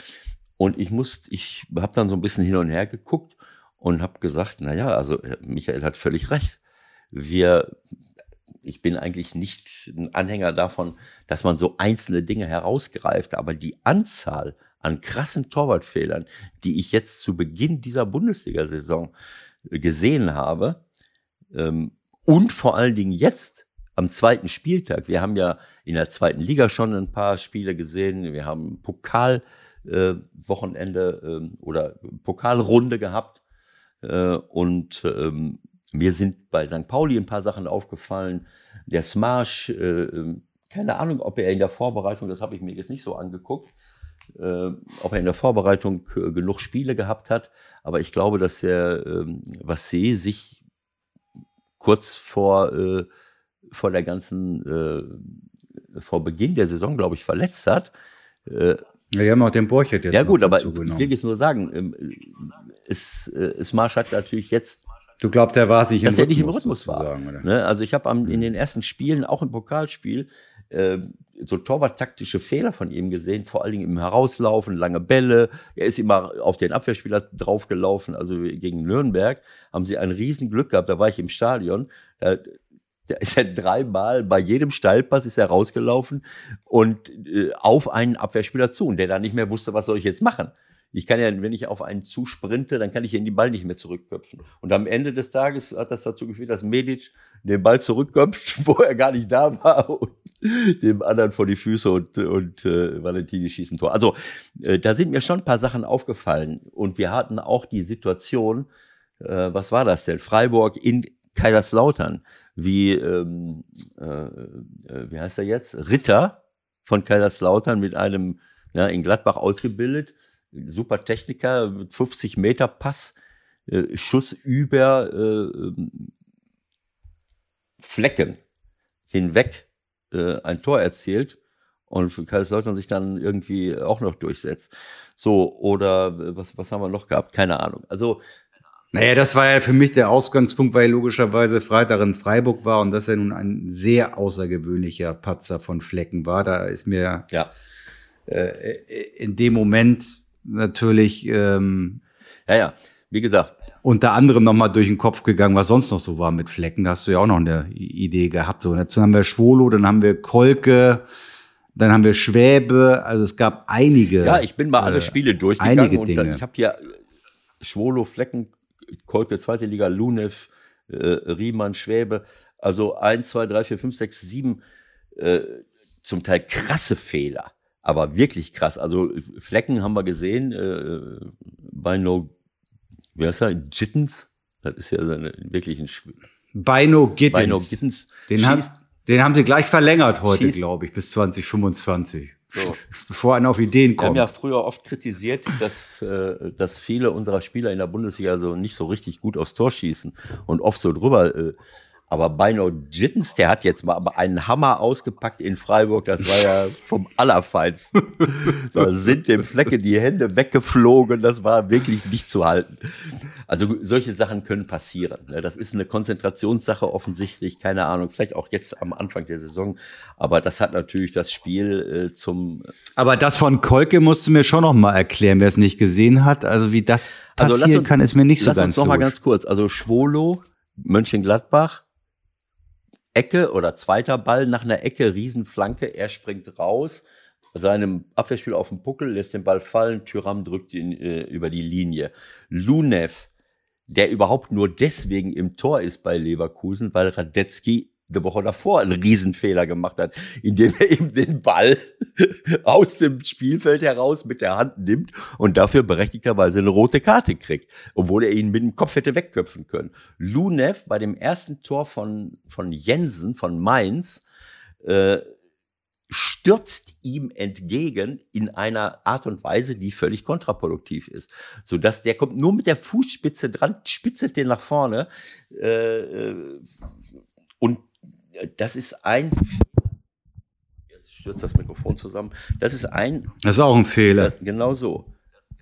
Und ich muss, ich habe dann so ein bisschen hin und her geguckt und habe gesagt, na ja, also äh, Michael hat völlig recht. Wir, ich bin eigentlich nicht ein Anhänger davon, dass man so einzelne Dinge herausgreift, aber die Anzahl an krassen Torwartfehlern, die ich jetzt zu Beginn dieser Bundesliga-Saison äh, gesehen habe, ähm, und vor allen Dingen jetzt am zweiten Spieltag. Wir haben ja in der zweiten Liga schon ein paar Spiele gesehen. Wir haben Pokal äh, ähm, oder Pokalrunde gehabt. Äh, und ähm, mir sind bei St. Pauli ein paar Sachen aufgefallen. Der Smash, äh, keine Ahnung, ob er in der Vorbereitung, das habe ich mir jetzt nicht so angeguckt, äh, ob er in der Vorbereitung äh, genug Spiele gehabt hat. Aber ich glaube, dass der ähm, Vassé sich kurz vor, äh, vor der ganzen, äh, vor Beginn der Saison, glaube ich, verletzt hat. Äh, Ja, wir haben auch den Borchert jetzt ja gut, aber ich will jetzt nur sagen, ähm, es, äh, es Marsch hat natürlich jetzt, Du glaubst, er war nicht im dass er nicht im Rhythmus, Rhythmus war. Ne? Also ich habe in den ersten Spielen, auch im Pokalspiel, äh, so torwarttaktische Fehler von ihm gesehen, vor allen Dingen im Herauslaufen, lange Bälle. Er ist immer auf den Abwehrspieler draufgelaufen. Also gegen Nürnberg haben sie ein riesen Glück gehabt. Da war ich im Stadion. Da, da ist er dreimal bei jedem Steilpass ist er rausgelaufen und äh, auf einen Abwehrspieler zu und der dann nicht mehr wusste, was soll ich jetzt machen. Ich kann ja, wenn ich auf einen zusprinte, dann kann ich in die Ball nicht mehr zurückköpfen. Und am Ende des Tages hat das dazu geführt, dass Medic den Ball zurückköpft, wo er gar nicht da war und dem anderen vor die Füße und, und äh, Valentini schießen Tor. Also äh, da sind mir schon ein paar Sachen aufgefallen und wir hatten auch die Situation, äh, was war das denn? Freiburg in Kaiserslautern, wie, ähm, äh, äh, wie heißt er jetzt? Ritter von Kaiserslautern mit einem, ja, in Gladbach ausgebildet, super Techniker, mit 50 Meter Pass, äh, Schuss über äh, ähm, Flecken hinweg äh, ein Tor erzielt und für Kaiserslautern sich dann irgendwie auch noch durchsetzt. So, oder was, was haben wir noch gehabt? Keine Ahnung. Also, Naja, das war ja für mich der Ausgangspunkt, weil logischerweise Freitag in Freiburg war und das ja nun ein sehr außergewöhnlicher Patzer von Flecken war. Da ist mir ja. äh, in dem Moment natürlich ähm, Ja, ja. Wie gesagt, unter anderem nochmal durch den Kopf gegangen, was sonst noch so war mit Flecken. Da hast du ja auch noch eine Idee gehabt. So, dazu haben wir Schwolo, dann haben wir Kolke, dann haben wir Schwäbe. Also es gab einige. Ja, ich bin mal alle äh, Spiele durchgegangen einige und dann, Dinge. ich habe hier Schwolo, Flecken, Kolke, zweite Liga, Lunev, äh, Riemann, Schwäbe, also eins, zwei, drei, vier, fünf, sechs, sieben, äh, zum Teil krasse Fehler, aber wirklich krass. Also Flecken haben wir gesehen äh, bei No, wie heißt er, Jittens, das ist ja seine, wirklich ein Sch- Bino Gittins. bei No Gittens. Den, schießt, hat, den haben sie gleich verlängert heute, glaube ich, bis 2025. So. Bevor einer auf Ideen Wir haben kommt. ja früher oft kritisiert, dass, äh, dass viele unserer Spieler in der Bundesliga so nicht so richtig gut aufs Tor schießen und oft so drüber äh, Aber Bino Jittens, der hat jetzt mal einen Hammer ausgepackt in Freiburg. Das war ja vom Allerfeinsten. Da sind dem Flecke die Hände weggeflogen. Das war wirklich nicht zu halten. Also solche Sachen können passieren. Ne? Das ist eine Konzentrationssache offensichtlich. Keine Ahnung. Vielleicht auch jetzt am Anfang der Saison. Aber das hat natürlich das Spiel äh, zum. Aber das von Kolke musst du mir schon noch mal erklären, wer es nicht gesehen hat. Also wie das passieren also uns, kann, ist mir nicht so lass ganz uns noch mal ganz kurz. Also Schwolo, Mönchengladbach, Ecke oder zweiter Ball nach einer Ecke, Riesenflanke, er springt raus, seinem Abwehrspiel auf den Puckel, lässt den Ball fallen, Tyram drückt ihn äh, über die Linie. Lunev, der überhaupt nur deswegen im Tor ist bei Leverkusen, weil Radetzky eine Woche davor einen Riesenfehler gemacht hat, indem er eben den Ball aus dem Spielfeld heraus mit der Hand nimmt und dafür berechtigterweise eine rote Karte kriegt, obwohl er ihn mit dem Kopf hätte wegköpfen können. Lunev bei dem ersten Tor von, von Jensen von Mainz äh, stürzt ihm entgegen in einer Art und Weise, die völlig kontraproduktiv ist. So dass der kommt nur mit der Fußspitze dran, spitzelt den nach vorne äh, äh und das ist ein. Jetzt stürzt das Mikrofon zusammen. Das ist ein. Das ist auch ein Fehler. genau so.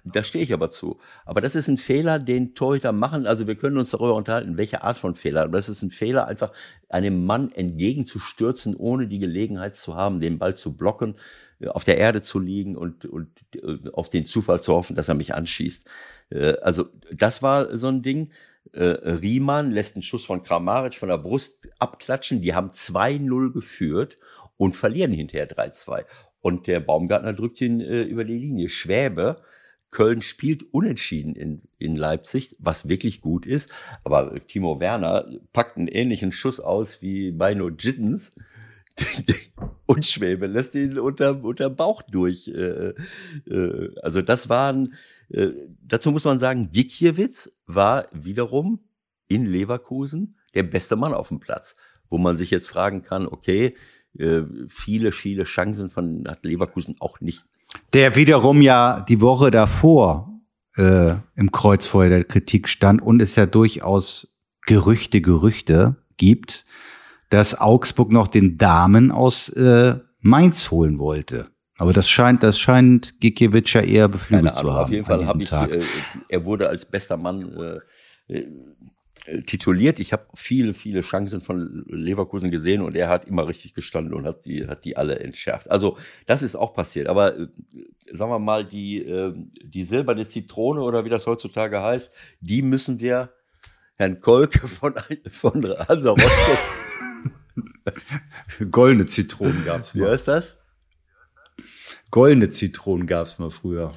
Da stehe ich aber zu. Aber das ist ein Fehler, den Torhüter machen. Also wir können uns darüber unterhalten, welche Art von Fehler. Aber das ist ein Fehler, einfach einem Mann entgegenzustürzen, ohne die Gelegenheit zu haben, den Ball zu blocken, äh, auf der Erde zu liegen und, und äh, auf den Zufall zu hoffen, dass er mich anschießt. Äh, also das war so ein Ding äh, Riemann lässt einen Schuss von Kramaric von der Brust abklatschen. Die haben 2-0 geführt und verlieren hinterher 3-2. Und der Baumgartner drückt ihn äh, über die Linie. Schwäbe, Köln spielt unentschieden in, in Leipzig, was wirklich gut ist. Aber Timo Werner packt einen ähnlichen Schuss aus wie Beino Jittens. und Schwäbe lässt ihn unter, unter Bauch durch. Äh, äh, also das waren äh, dazu muss man sagen, Gikiewicz war wiederum in Leverkusen der beste Mann auf dem Platz, wo man sich jetzt fragen kann, okay, äh, viele, viele Chancen von hat Leverkusen auch nicht. Der wiederum ja die Woche davor äh, im Kreuzfeuer der Kritik stand und es ja durchaus Gerüchte, Gerüchte gibt, dass Augsburg noch den Damen aus äh, Mainz holen wollte. Aber das scheint, das scheint Gikiewicz ja eher beflügelt zu haben. Auf jeden Fall habe ich, äh, er wurde als bester Mann äh, äh, tituliert. Ich habe viele, viele Chancen von Leverkusen gesehen und er hat immer richtig gestanden und hat die, hat die alle entschärft. Also das ist auch passiert. Aber äh, sagen wir mal, die, äh, die silberne Zitrone oder wie das heutzutage heißt, die müssen wir Herrn Kolke von, von Hansa Rostock. Goldene Zitronen gab es. Wie heißt das? Goldene Zitronen gab es mal früher.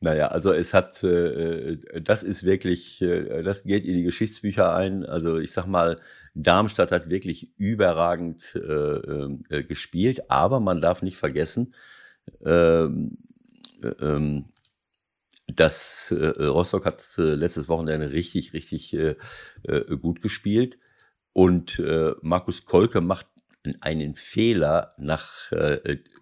Naja, also es hat, äh, äh, das ist wirklich, äh, das geht in die Geschichtsbücher ein. Also ich sag mal, Darmstadt hat wirklich überragend äh, äh, gespielt, aber man darf nicht vergessen, ähm, äh, ähm, dass Rostock hat letztes Wochenende richtig, richtig gut gespielt und Markus Kolke macht einen Fehler nach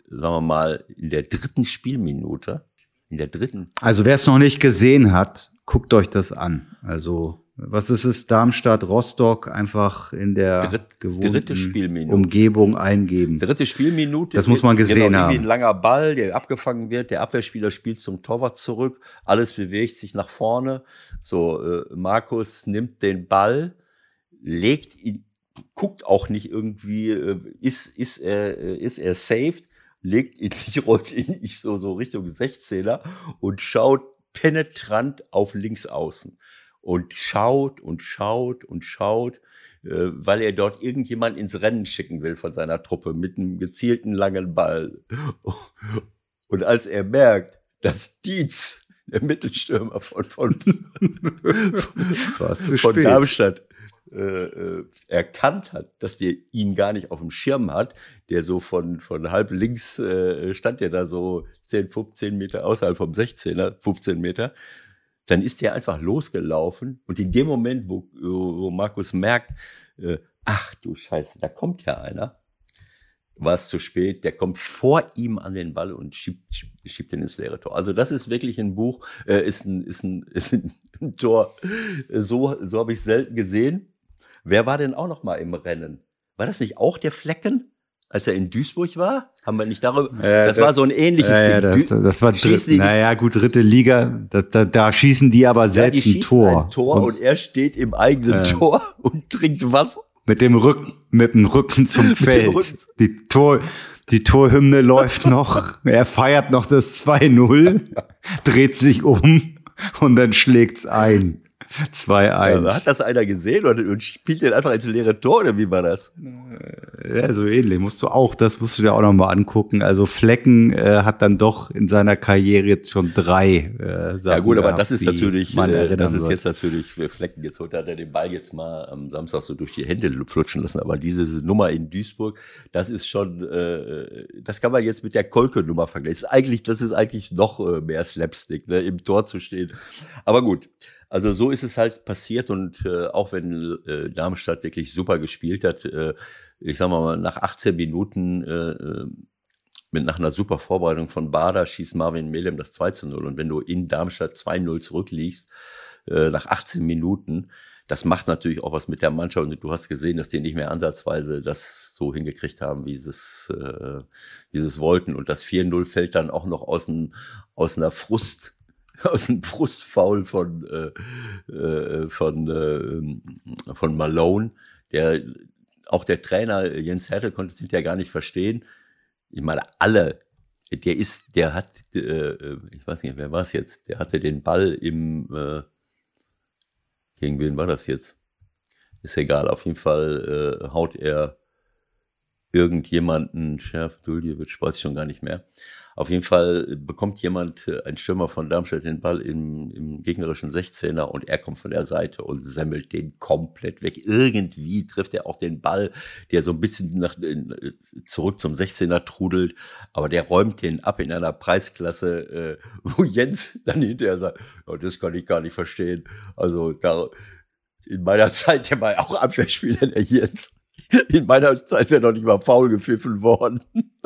sagen wir mal, in der dritten Spielminute, in der dritten. Also wer es noch nicht gesehen hat, guckt euch das an. Also was ist es? Darmstadt, Rostock einfach in der Dritt, gewohnten Umgebung eingeben. Dritte Spielminute. Das muss man gesehen genau, haben. Ein langer Ball, der abgefangen wird. Der Abwehrspieler spielt zum Torwart zurück. Alles bewegt sich nach vorne. So, äh, Markus nimmt den Ball, legt ihn, guckt auch nicht irgendwie, äh, ist, ist, er, äh, ist er saved, legt ihn sich, rollt ihn ich so, so Richtung 16er und schaut penetrant auf links außen. Und schaut und schaut und schaut, äh, weil er dort irgendjemand ins Rennen schicken will von seiner Truppe mit einem gezielten langen Ball. Und als er merkt, dass Dietz, der Mittelstürmer von, von, von, von Darmstadt, äh, äh, erkannt hat, dass der ihn gar nicht auf dem Schirm hat, der so von, von halb links äh, stand der da so 10, 15 Meter außerhalb vom 16er, 15 Meter, dann ist der einfach losgelaufen und in dem Moment, wo, wo Markus merkt, äh, ach du Scheiße, da kommt ja einer, war es zu spät, der kommt vor ihm an den Ball und schiebt, schiebt ihn ins leere Tor. Also das ist wirklich ein Buch, äh, ist, ein, ist, ein, ist ein Tor, so, so habe ich selten gesehen Wer war denn auch noch mal im Rennen? War das nicht auch der Flecken? als er in Duisburg war? Haben wir nicht darüber? Äh, das, das, war so ein ähnliches äh, Ding. Das, das war dritt, naja, gut, dritte Liga. Da, da, da schießen die aber selbst ja, die ein Tor. Ein Tor und, und, er steht im eigenen äh, Tor und trinkt Wasser. Mit dem Rücken, mit dem Rücken zum Feld. Rücken. Die Tor, die Torhymne läuft noch. Er feiert noch das 2-0, dreht sich um und dann schlägt's ein. 2-1. Ja, hat das einer gesehen und, und spielt den einfach ins leere Tor oder wie war das? Ja, so ähnlich. Musst du auch, das musst du dir auch nochmal angucken. Also Flecken äh, hat dann doch in seiner Karriere jetzt schon drei äh, Sachen Ja gut, aber das ist natürlich, äh, das ist wird. jetzt natürlich für Flecken jetzt hat er den Ball jetzt mal am Samstag so durch die Hände flutschen lassen. Aber diese Nummer in Duisburg, das ist schon, äh, das kann man jetzt mit der Kolke-Nummer vergleichen. Das ist eigentlich, das ist eigentlich noch äh, mehr Slapstick, ne, im Tor zu stehen. Aber gut. Also so ist es halt passiert und äh, auch wenn äh, Darmstadt wirklich super gespielt hat, äh, ich sag mal, nach 18 Minuten äh, äh, mit nach einer super Vorbereitung von Bader schießt Marvin Melem das 2 zu 0 und wenn du in Darmstadt 2-0 zurückliegst, äh, nach 18 Minuten, das macht natürlich auch was mit der Mannschaft. Und du hast gesehen, dass die nicht mehr ansatzweise das so hingekriegt haben, wie sie es, äh, wie sie es wollten. Und das 4-0 fällt dann auch noch aus, ein, aus einer Frust aus dem Frustfaul von, äh, äh, von, äh, von Malone, der auch der Trainer Jens Hertel konnte es ja gar nicht verstehen. Ich meine, alle, der ist, der hat, äh, ich weiß nicht, wer war es jetzt, der hatte den Ball im, äh, gegen wen war das jetzt? Ist egal, auf jeden Fall äh, haut er irgendjemanden, Schärf, Duljewitsch, weiß ich schon gar nicht mehr, auf jeden Fall bekommt jemand, äh, ein Stürmer von Darmstadt, den Ball im, im gegnerischen 16er und er kommt von der Seite und semmelt den komplett weg. Irgendwie trifft er auch den Ball, der so ein bisschen nach, äh, zurück zum 16er trudelt, aber der räumt den ab in einer Preisklasse, äh, wo Jens dann hinterher sagt, oh, das kann ich gar nicht verstehen. Also da, in meiner Zeit, der war auch Abwehrspieler, der Jens. In meiner Zeit wäre noch nicht mal faul gepfiffen worden.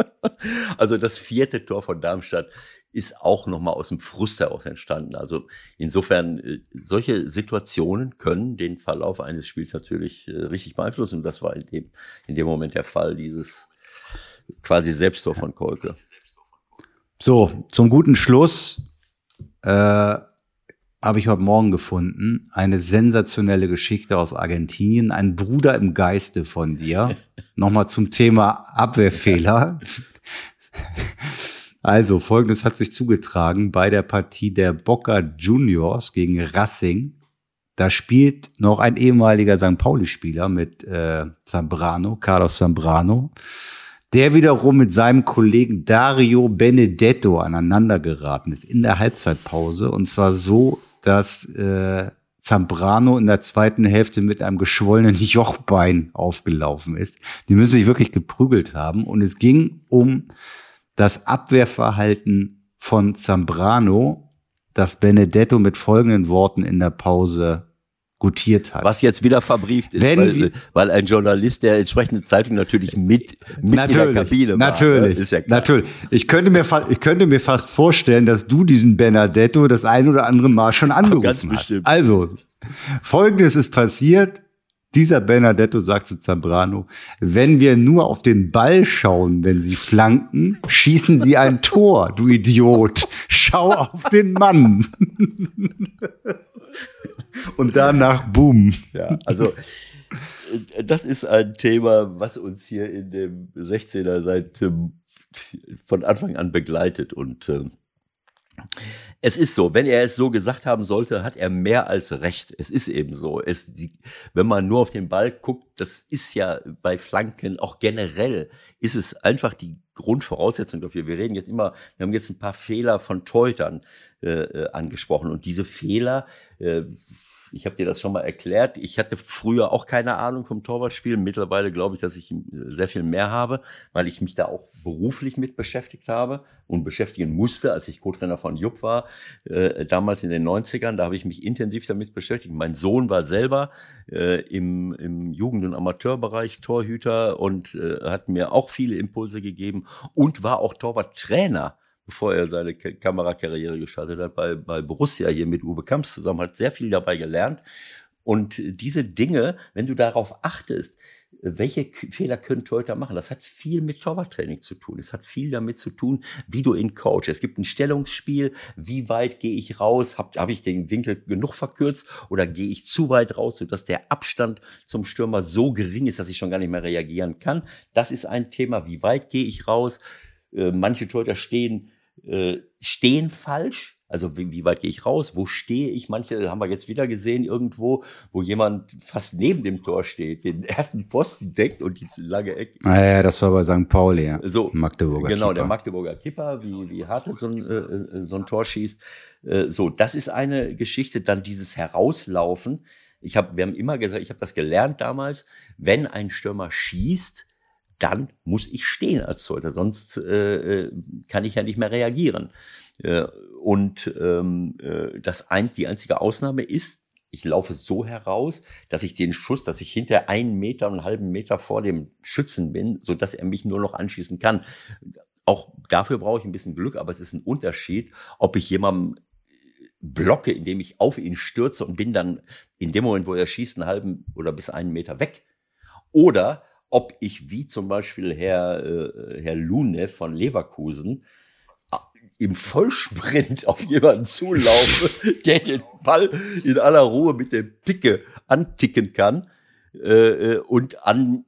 Also das vierte Tor von Darmstadt ist auch nochmal aus dem Frust heraus entstanden. Also insofern, äh, solche Situationen können den Verlauf eines Spiels natürlich äh, richtig beeinflussen. Und das war in dem, in dem Moment der Fall, dieses quasi Selbsttor von Kolke. So, zum guten Schluss äh, habe ich heute Morgen gefunden. Eine sensationelle Geschichte aus Argentinien. Ein Bruder im Geiste von dir. Nochmal zum Thema Abwehrfehler. Also, folgendes hat sich zugetragen bei der Partie der Boca Juniors gegen Racing. Da spielt noch ein ehemaliger St. Pauli-Spieler mit äh, Zambrano, Carlos Zambrano, der wiederum mit seinem Kollegen Dario Benedetto aneinander geraten ist in der Halbzeitpause. Und zwar so, dass äh, Zambrano in der zweiten Hälfte mit einem geschwollenen Jochbein aufgelaufen ist. Die müssen sich wirklich geprügelt haben. Und es ging um das Abwehrverhalten von Zambrano, das Benedetto mit folgenden Worten in der Pause gutiert hat. Was jetzt wieder verbrieft ist, weil, weil, ein Journalist der entsprechenden Zeitung natürlich mit, mit natürlich, in der Kabine war. Natürlich, ist ja klar. natürlich. Ich könnte, mir ich könnte mir fast vorstellen, dass du diesen Benedetto das ein oder andere Mal schon angerufen Ach, ganz hast. Bestimmt. Also, folgendes ist passiert. Dieser Benedetto sagt zu Zambrano, wenn wir nur auf den Ball schauen, wenn sie flanken, schießen sie ein Tor, du Idiot. Schau auf den Mann. Und danach boom. Ja, also äh, das ist ein Thema, was uns hier in dem 16er seit ähm, von Anfang an begleitet und äh, es ist so, wenn er es so gesagt haben sollte, hat er mehr als recht. Es ist eben so. Es, die, wenn man nur auf den Ball guckt, das ist ja bei Flanken auch generell, ist es einfach die Grundvoraussetzung dafür. Wir reden jetzt immer, wir haben jetzt ein paar Fehler von Teutern äh, äh angesprochen und diese Fehler, äh, ich habe dir das schon mal erklärt. Ich hatte früher auch keine Ahnung vom Torwartspielen. Mittlerweile glaube ich, dass ich sehr viel mehr habe, weil ich mich da auch beruflich mit beschäftigt habe und beschäftigen musste, als ich Co-Trainer von Jupp war, äh, damals in den 90ern. Da habe ich mich intensiv damit beschäftigt. Mein Sohn war selber äh, im, im Jugend- und Amateurbereich Torhüter und äh, hat mir auch viele Impulse gegeben und war auch Torwarttrainer bevor er seine Kamerakarriere gestartet hat, bei, bei Borussia hier mit Uwe Kamps zusammen, hat sehr viel dabei gelernt. Und diese Dinge, wenn du darauf achtest, welche Fehler können Torhüter machen? Das hat viel mit Torwarttraining zu tun. Es hat viel damit zu tun, wie du ihn coach. Es gibt ein Stellungsspiel. Wie weit gehe ich raus? Habe hab ich den Winkel genug verkürzt oder gehe ich zu weit raus, sodass der Abstand zum Stürmer so gering ist, dass ich schon gar nicht mehr reagieren kann? Das ist ein Thema. Wie weit gehe ich raus? Äh, manche Torhüter stehen, äh, stehen falsch also wie, wie weit gehe ich raus? Wo stehe ich? Manche haben wir jetzt wieder gesehen irgendwo, wo jemand fast neben dem Tor steht, den ersten Pfosten deckt und die lange Ecke. Ah ja, das war bei St. Pauli, ja. So, Magdeburger Genau, Kipper. der Magdeburger Kipper, wie, wie Hartl so ein, äh, äh, so ein Tor schießt. Äh, so, das ist eine Geschichte. Dann dieses Herauslaufen. Ich habe, wir haben immer gesagt, ich habe das gelernt damals, wenn ein Stürmer schießt, dann muss ich stehen als Torhüter, sonst äh, äh, kann ich ja nicht mehr reagieren. Äh, und ähm, äh, das ein, die einzige Ausnahme ist, ich laufe so heraus, dass ich den Schuss, dass ich hinter einen Meter und einen halben Meter vor dem Schützen bin, so dass er mich nur noch anschießen kann. Auch dafür brauche ich ein bisschen Glück, aber es ist ein Unterschied, ob ich jemandem blocke, indem ich auf ihn stürze und bin dann in dem Moment, wo er schießt, einen halben oder bis einen Meter weg. Oder ob ich wie zum Beispiel Herr, äh, Herr Lune von Leverkusen äh, im Vollsprint auf jemanden zulaufe, der den Ball in aller Ruhe mit der Picke anticken kann äh, äh, und an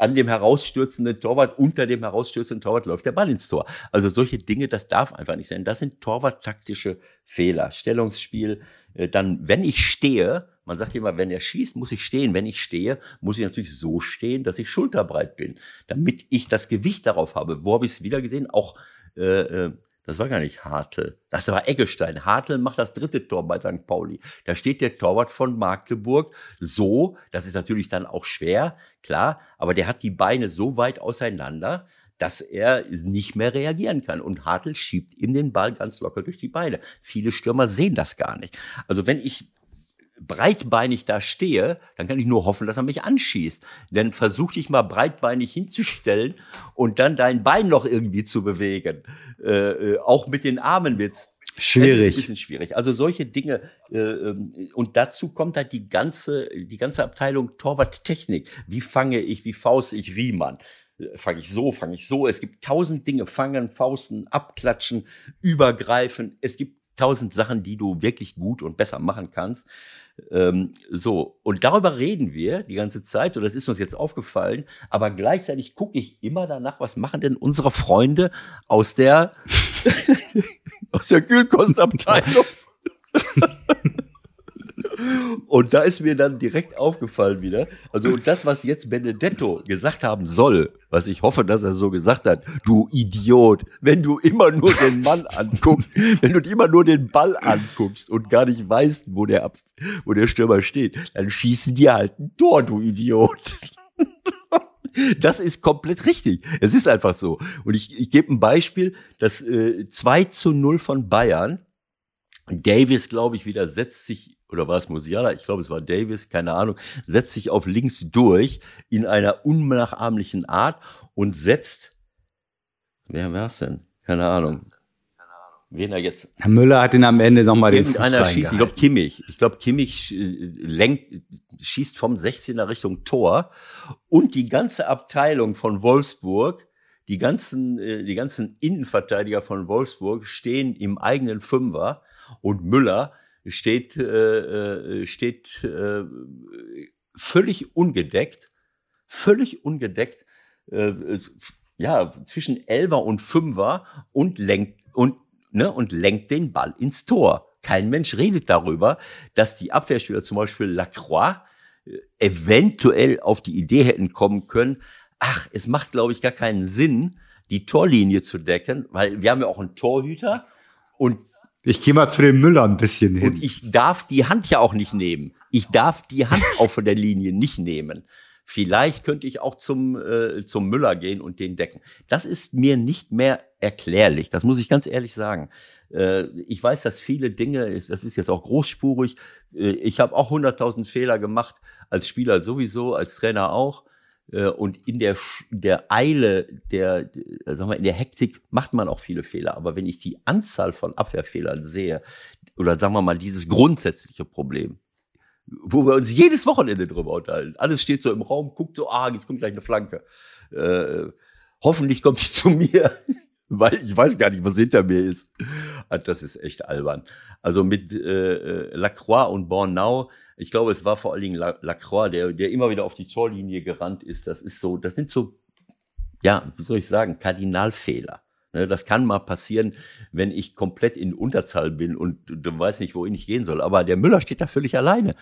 an dem herausstürzenden Torwart, unter dem herausstürzenden Torwart läuft der Ball ins Tor. Also solche Dinge, das darf einfach nicht sein. Das sind torwarttaktische Fehler. Stellungsspiel, äh, dann, wenn ich stehe, man sagt immer, wenn er schießt, muss ich stehen. Wenn ich stehe, muss ich natürlich so stehen, dass ich schulterbreit bin, damit ich das Gewicht darauf habe. Wo habe ich es wieder gesehen? Auch äh, äh, das war gar nicht Hartl. Das war Eggestein. Hartl macht das dritte Tor bei St. Pauli. Da steht der Torwart von Magdeburg so, das ist natürlich dann auch schwer, klar, aber der hat die Beine so weit auseinander, dass er nicht mehr reagieren kann. Und Hartl schiebt ihm den Ball ganz locker durch die Beine. Viele Stürmer sehen das gar nicht. Also wenn ich breitbeinig da stehe, dann kann ich nur hoffen, dass er mich anschießt. Dann versuch dich mal breitbeinig hinzustellen und dann dein Bein noch irgendwie zu bewegen. Äh, äh auch mit den Armen wird's Schwierig. Es ist ein bisschen schwierig. Also solche Dinge äh, ähm, und dazu kommt halt die ganze die ganze Abteilung Torwarttechnik. Wie fange ich, wie faust ich Riemann? Fange ich so, fange ich so. Es gibt tausend Dinge. Fangen, Fausten, abklatschen, übergreifen. Es gibt tausend Sachen, die du wirklich gut und besser machen kannst. Ähm, so, und darüber reden wir die ganze Zeit, und das ist uns jetzt aufgefallen, aber gleichzeitig gucke ich immer danach, was machen denn unsere Freunde aus der, aus der Kühlkostabteilung. Und da ist mir dann direkt aufgefallen wieder, also das, was jetzt Benedetto gesagt haben soll, was ich hoffe, dass er so gesagt hat, du Idiot, wenn du immer nur den Mann anguckst, wenn du immer nur den Ball anguckst und gar nicht weißt, wo der, wo der Stürmer steht, dann schießen die halt ein Tor, du Idiot. Das ist komplett richtig. Es ist einfach so. Und ich, ich gebe ein Beispiel, das äh, 2 zu 0 von Bayern. Davis, glaube ich, widersetzt sich oder war es Musiala? Ich glaube, es war Davis, keine Ahnung, setzt sich auf links durch in einer unnachahmlichen Art und setzt, wer war es denn? Keine Ahnung. Wen er jetzt. Herr Müller hat ihn am Ende nochmal den Fuß Einer schießt, ich glaube Kimmich. Ich glaube Kimmich äh, lenkt, schießt vom 16er Richtung Tor und die ganze Abteilung von Wolfsburg die ganzen, äh, die ganzen Innenverteidiger von Wolfsburg stehen im eigenen Fünfer und Müller steht, äh, äh, steht äh, völlig ungedeckt, völlig ungedeckt, äh, ja, zwischen Elfer und Fünfer und lenkt, und, ne, und lenkt den Ball ins Tor. Kein Mensch redet darüber, dass die Abwehrspieler, zum Beispiel Lacroix, äh, eventuell auf die Idee hätten kommen können, ach, es macht, glaube ich, gar keinen Sinn, die Torlinie zu decken, weil wir haben ja auch einen Torhüter und ich gehe mal zu dem Müller ein bisschen hin. Und ich darf die Hand ja auch nicht nehmen. Ich darf die Hand auch von der Linie nicht nehmen. Vielleicht könnte ich auch zum, äh, zum Müller gehen und den decken. Das ist mir nicht mehr erklärlich. Das muss ich ganz ehrlich sagen. Äh, ich weiß, dass viele Dinge, das ist jetzt auch großspurig. Äh, ich habe auch 100.000 Fehler gemacht, als Spieler sowieso, als Trainer auch. Äh, und in der, der Eile, der, sagen wir, in der Hektik macht man auch viele Fehler. Aber wenn ich die Anzahl von Abwehrfehlern sehe, oder sagen wir mal dieses grundsätzliche Problem, wo wir uns jedes Wochenende drüber unterhalten. Alles steht so im Raum, guckt so, ah, jetzt kommt gleich eine Flanke. Äh, hoffentlich kommt sie zu mir, weil ich weiß gar nicht, was hinter mir ist. Ah, das ist echt albern. Also mit äh, äh, Lacroix und Bornau, ich glaube, es war vor allen Dingen Lacroix, der, der immer wieder auf die Torlinie gerannt ist. Das ist so, das sind so, ja, wie soll ich sagen, Kardinalfehler. Ne, das kann mal passieren, wenn ich komplett in Unterzahl bin und du weißt nicht, wohin ich gehen soll. Aber der Müller steht da völlig alleine.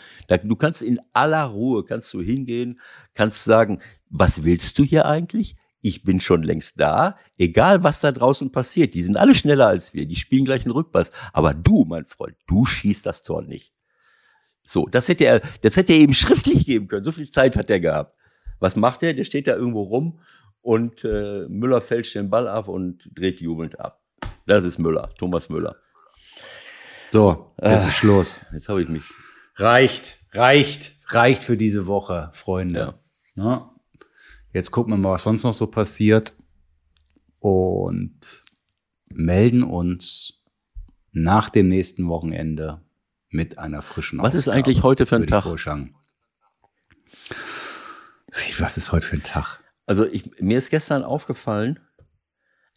Du kannst in aller Ruhe, kannst du hingehen, kannst sagen, was willst du hier eigentlich? Ich bin schon längst da, egal was da draußen passiert. Die sind alle schneller als wir, die spielen gleich einen Rückpass. Aber du, mein Freund, du schießt das Tor nicht. So, das hätte er, das hätte er eben schriftlich geben können. So viel Zeit hat er gehabt. Was macht er? Der steht da irgendwo rum und äh, Müller fälscht den Ball ab und dreht jubelnd ab. Das ist Müller, Thomas Müller. So, jetzt ist äh, Schluss. Jetzt habe ich mich. Reicht, reicht, reicht für diese Woche, Freunde. Ja. Ne? Jetzt gucken wir mal, was sonst noch so passiert und melden uns nach dem nächsten Wochenende mit einer frischen Was Ausgabe, ist eigentlich heute für ein Tag? Was ist heute für ein Tag? Also ich, mir ist gestern aufgefallen,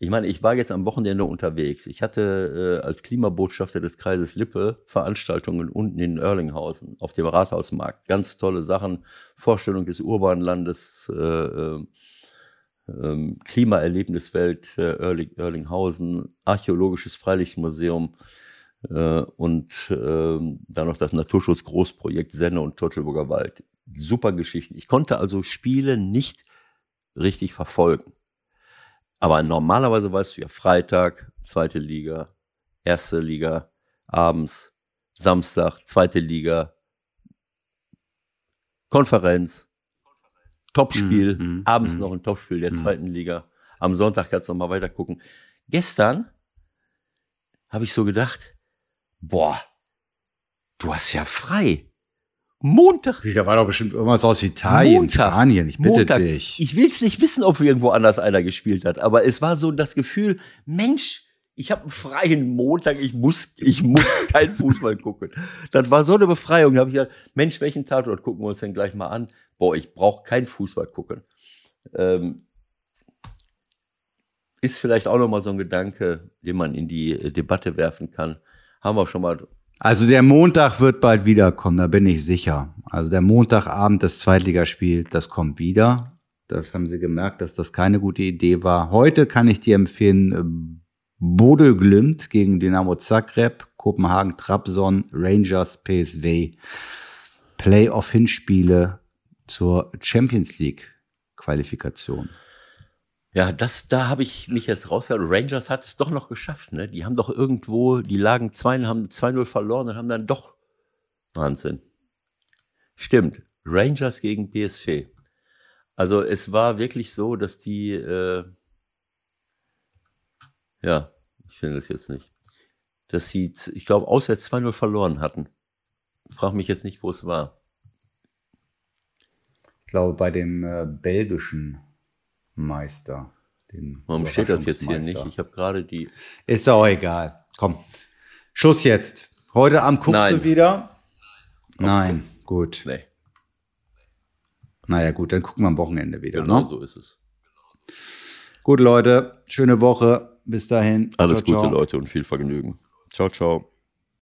ich meine, ich war jetzt am Wochenende unterwegs. Ich hatte äh, als Klimabotschafter des Kreises Lippe Veranstaltungen unten in Erlinghausen auf dem Rathausmarkt. Ganz tolle Sachen, Vorstellung des Urbanlandes, äh, äh, ähm, Klimaerlebniswelt äh, Erling, Erlinghausen, archäologisches Freilichtmuseum und äh, dann noch das Naturschutz-Großprojekt Senne und Totschelburger Wald. Super Geschichten. Ich konnte also Spiele nicht richtig verfolgen. Aber normalerweise weißt du ja Freitag, zweite Liga, erste Liga, abends, Samstag, zweite Liga, Konferenz, Topspiel, mm, mm, abends mm, noch ein Topspiel der mhm. zweiten Liga. Am Sonntag kannst du noch mal weiter gucken. Gestern habe ich so gedacht, boah, du hast ja frei. Montag. Da war doch bestimmt irgendwas aus Italien, Montag, Spanien, ich bitte Montag. dich. Ich will es nicht wissen, ob irgendwo anders einer gespielt hat, aber es war so das Gefühl, Mensch, ich habe einen freien Montag, ich muss, ich muss kein Fußball gucken. Das war so eine Befreiung. Da habe ich gedacht, Mensch, welchen Tatort gucken wir uns denn gleich mal an? Boah, ich brauche kein Fußball gucken. Ähm, ist vielleicht auch noch mal so ein Gedanke, den man in die Debatte werfen kann. Haben wir schon mal also der Montag wird bald wiederkommen, da bin ich sicher. Also der Montagabend, das Zweitligaspiel, das kommt wieder. Das haben sie gemerkt, dass das keine gute Idee war. Heute kann ich dir empfehlen, äh, Bodø Glimt gegen Dynamo Zagreb, Kopenhagen Trabzon, Rangers, PSV. Playoff-Hinspiele zur Champions League Qualifikation. Ja, das, da habe ich mich jetzt rausgehört. Rangers hat es doch noch geschafft, ne? Die haben doch irgendwo, die lagen zwei, haben 2-0 verloren und haben dann doch Wahnsinn. Stimmt. Rangers gegen PSV. Also es war wirklich so, dass die, äh, ja, ich finde das jetzt nicht, dass sie, ich glaube, auswärts 2-0 verloren hatten. Frag mich jetzt nicht, wo es war. Ich glaube, bei dem äh, belgischen Meister. Warum steht das jetzt hier nicht? Ich habe gerade die. Ist doch egal. Komm. Schluss jetzt. Heute Abend guckst Nein. du wieder? Nein, gut. Nee. Naja, gut, dann gucken wir am Wochenende wieder. Genau ne? so ist es. Gut, Leute. Schöne Woche. Bis dahin. Alles ciao, Gute, ciao. Leute, und viel Vergnügen. Ciao, ciao.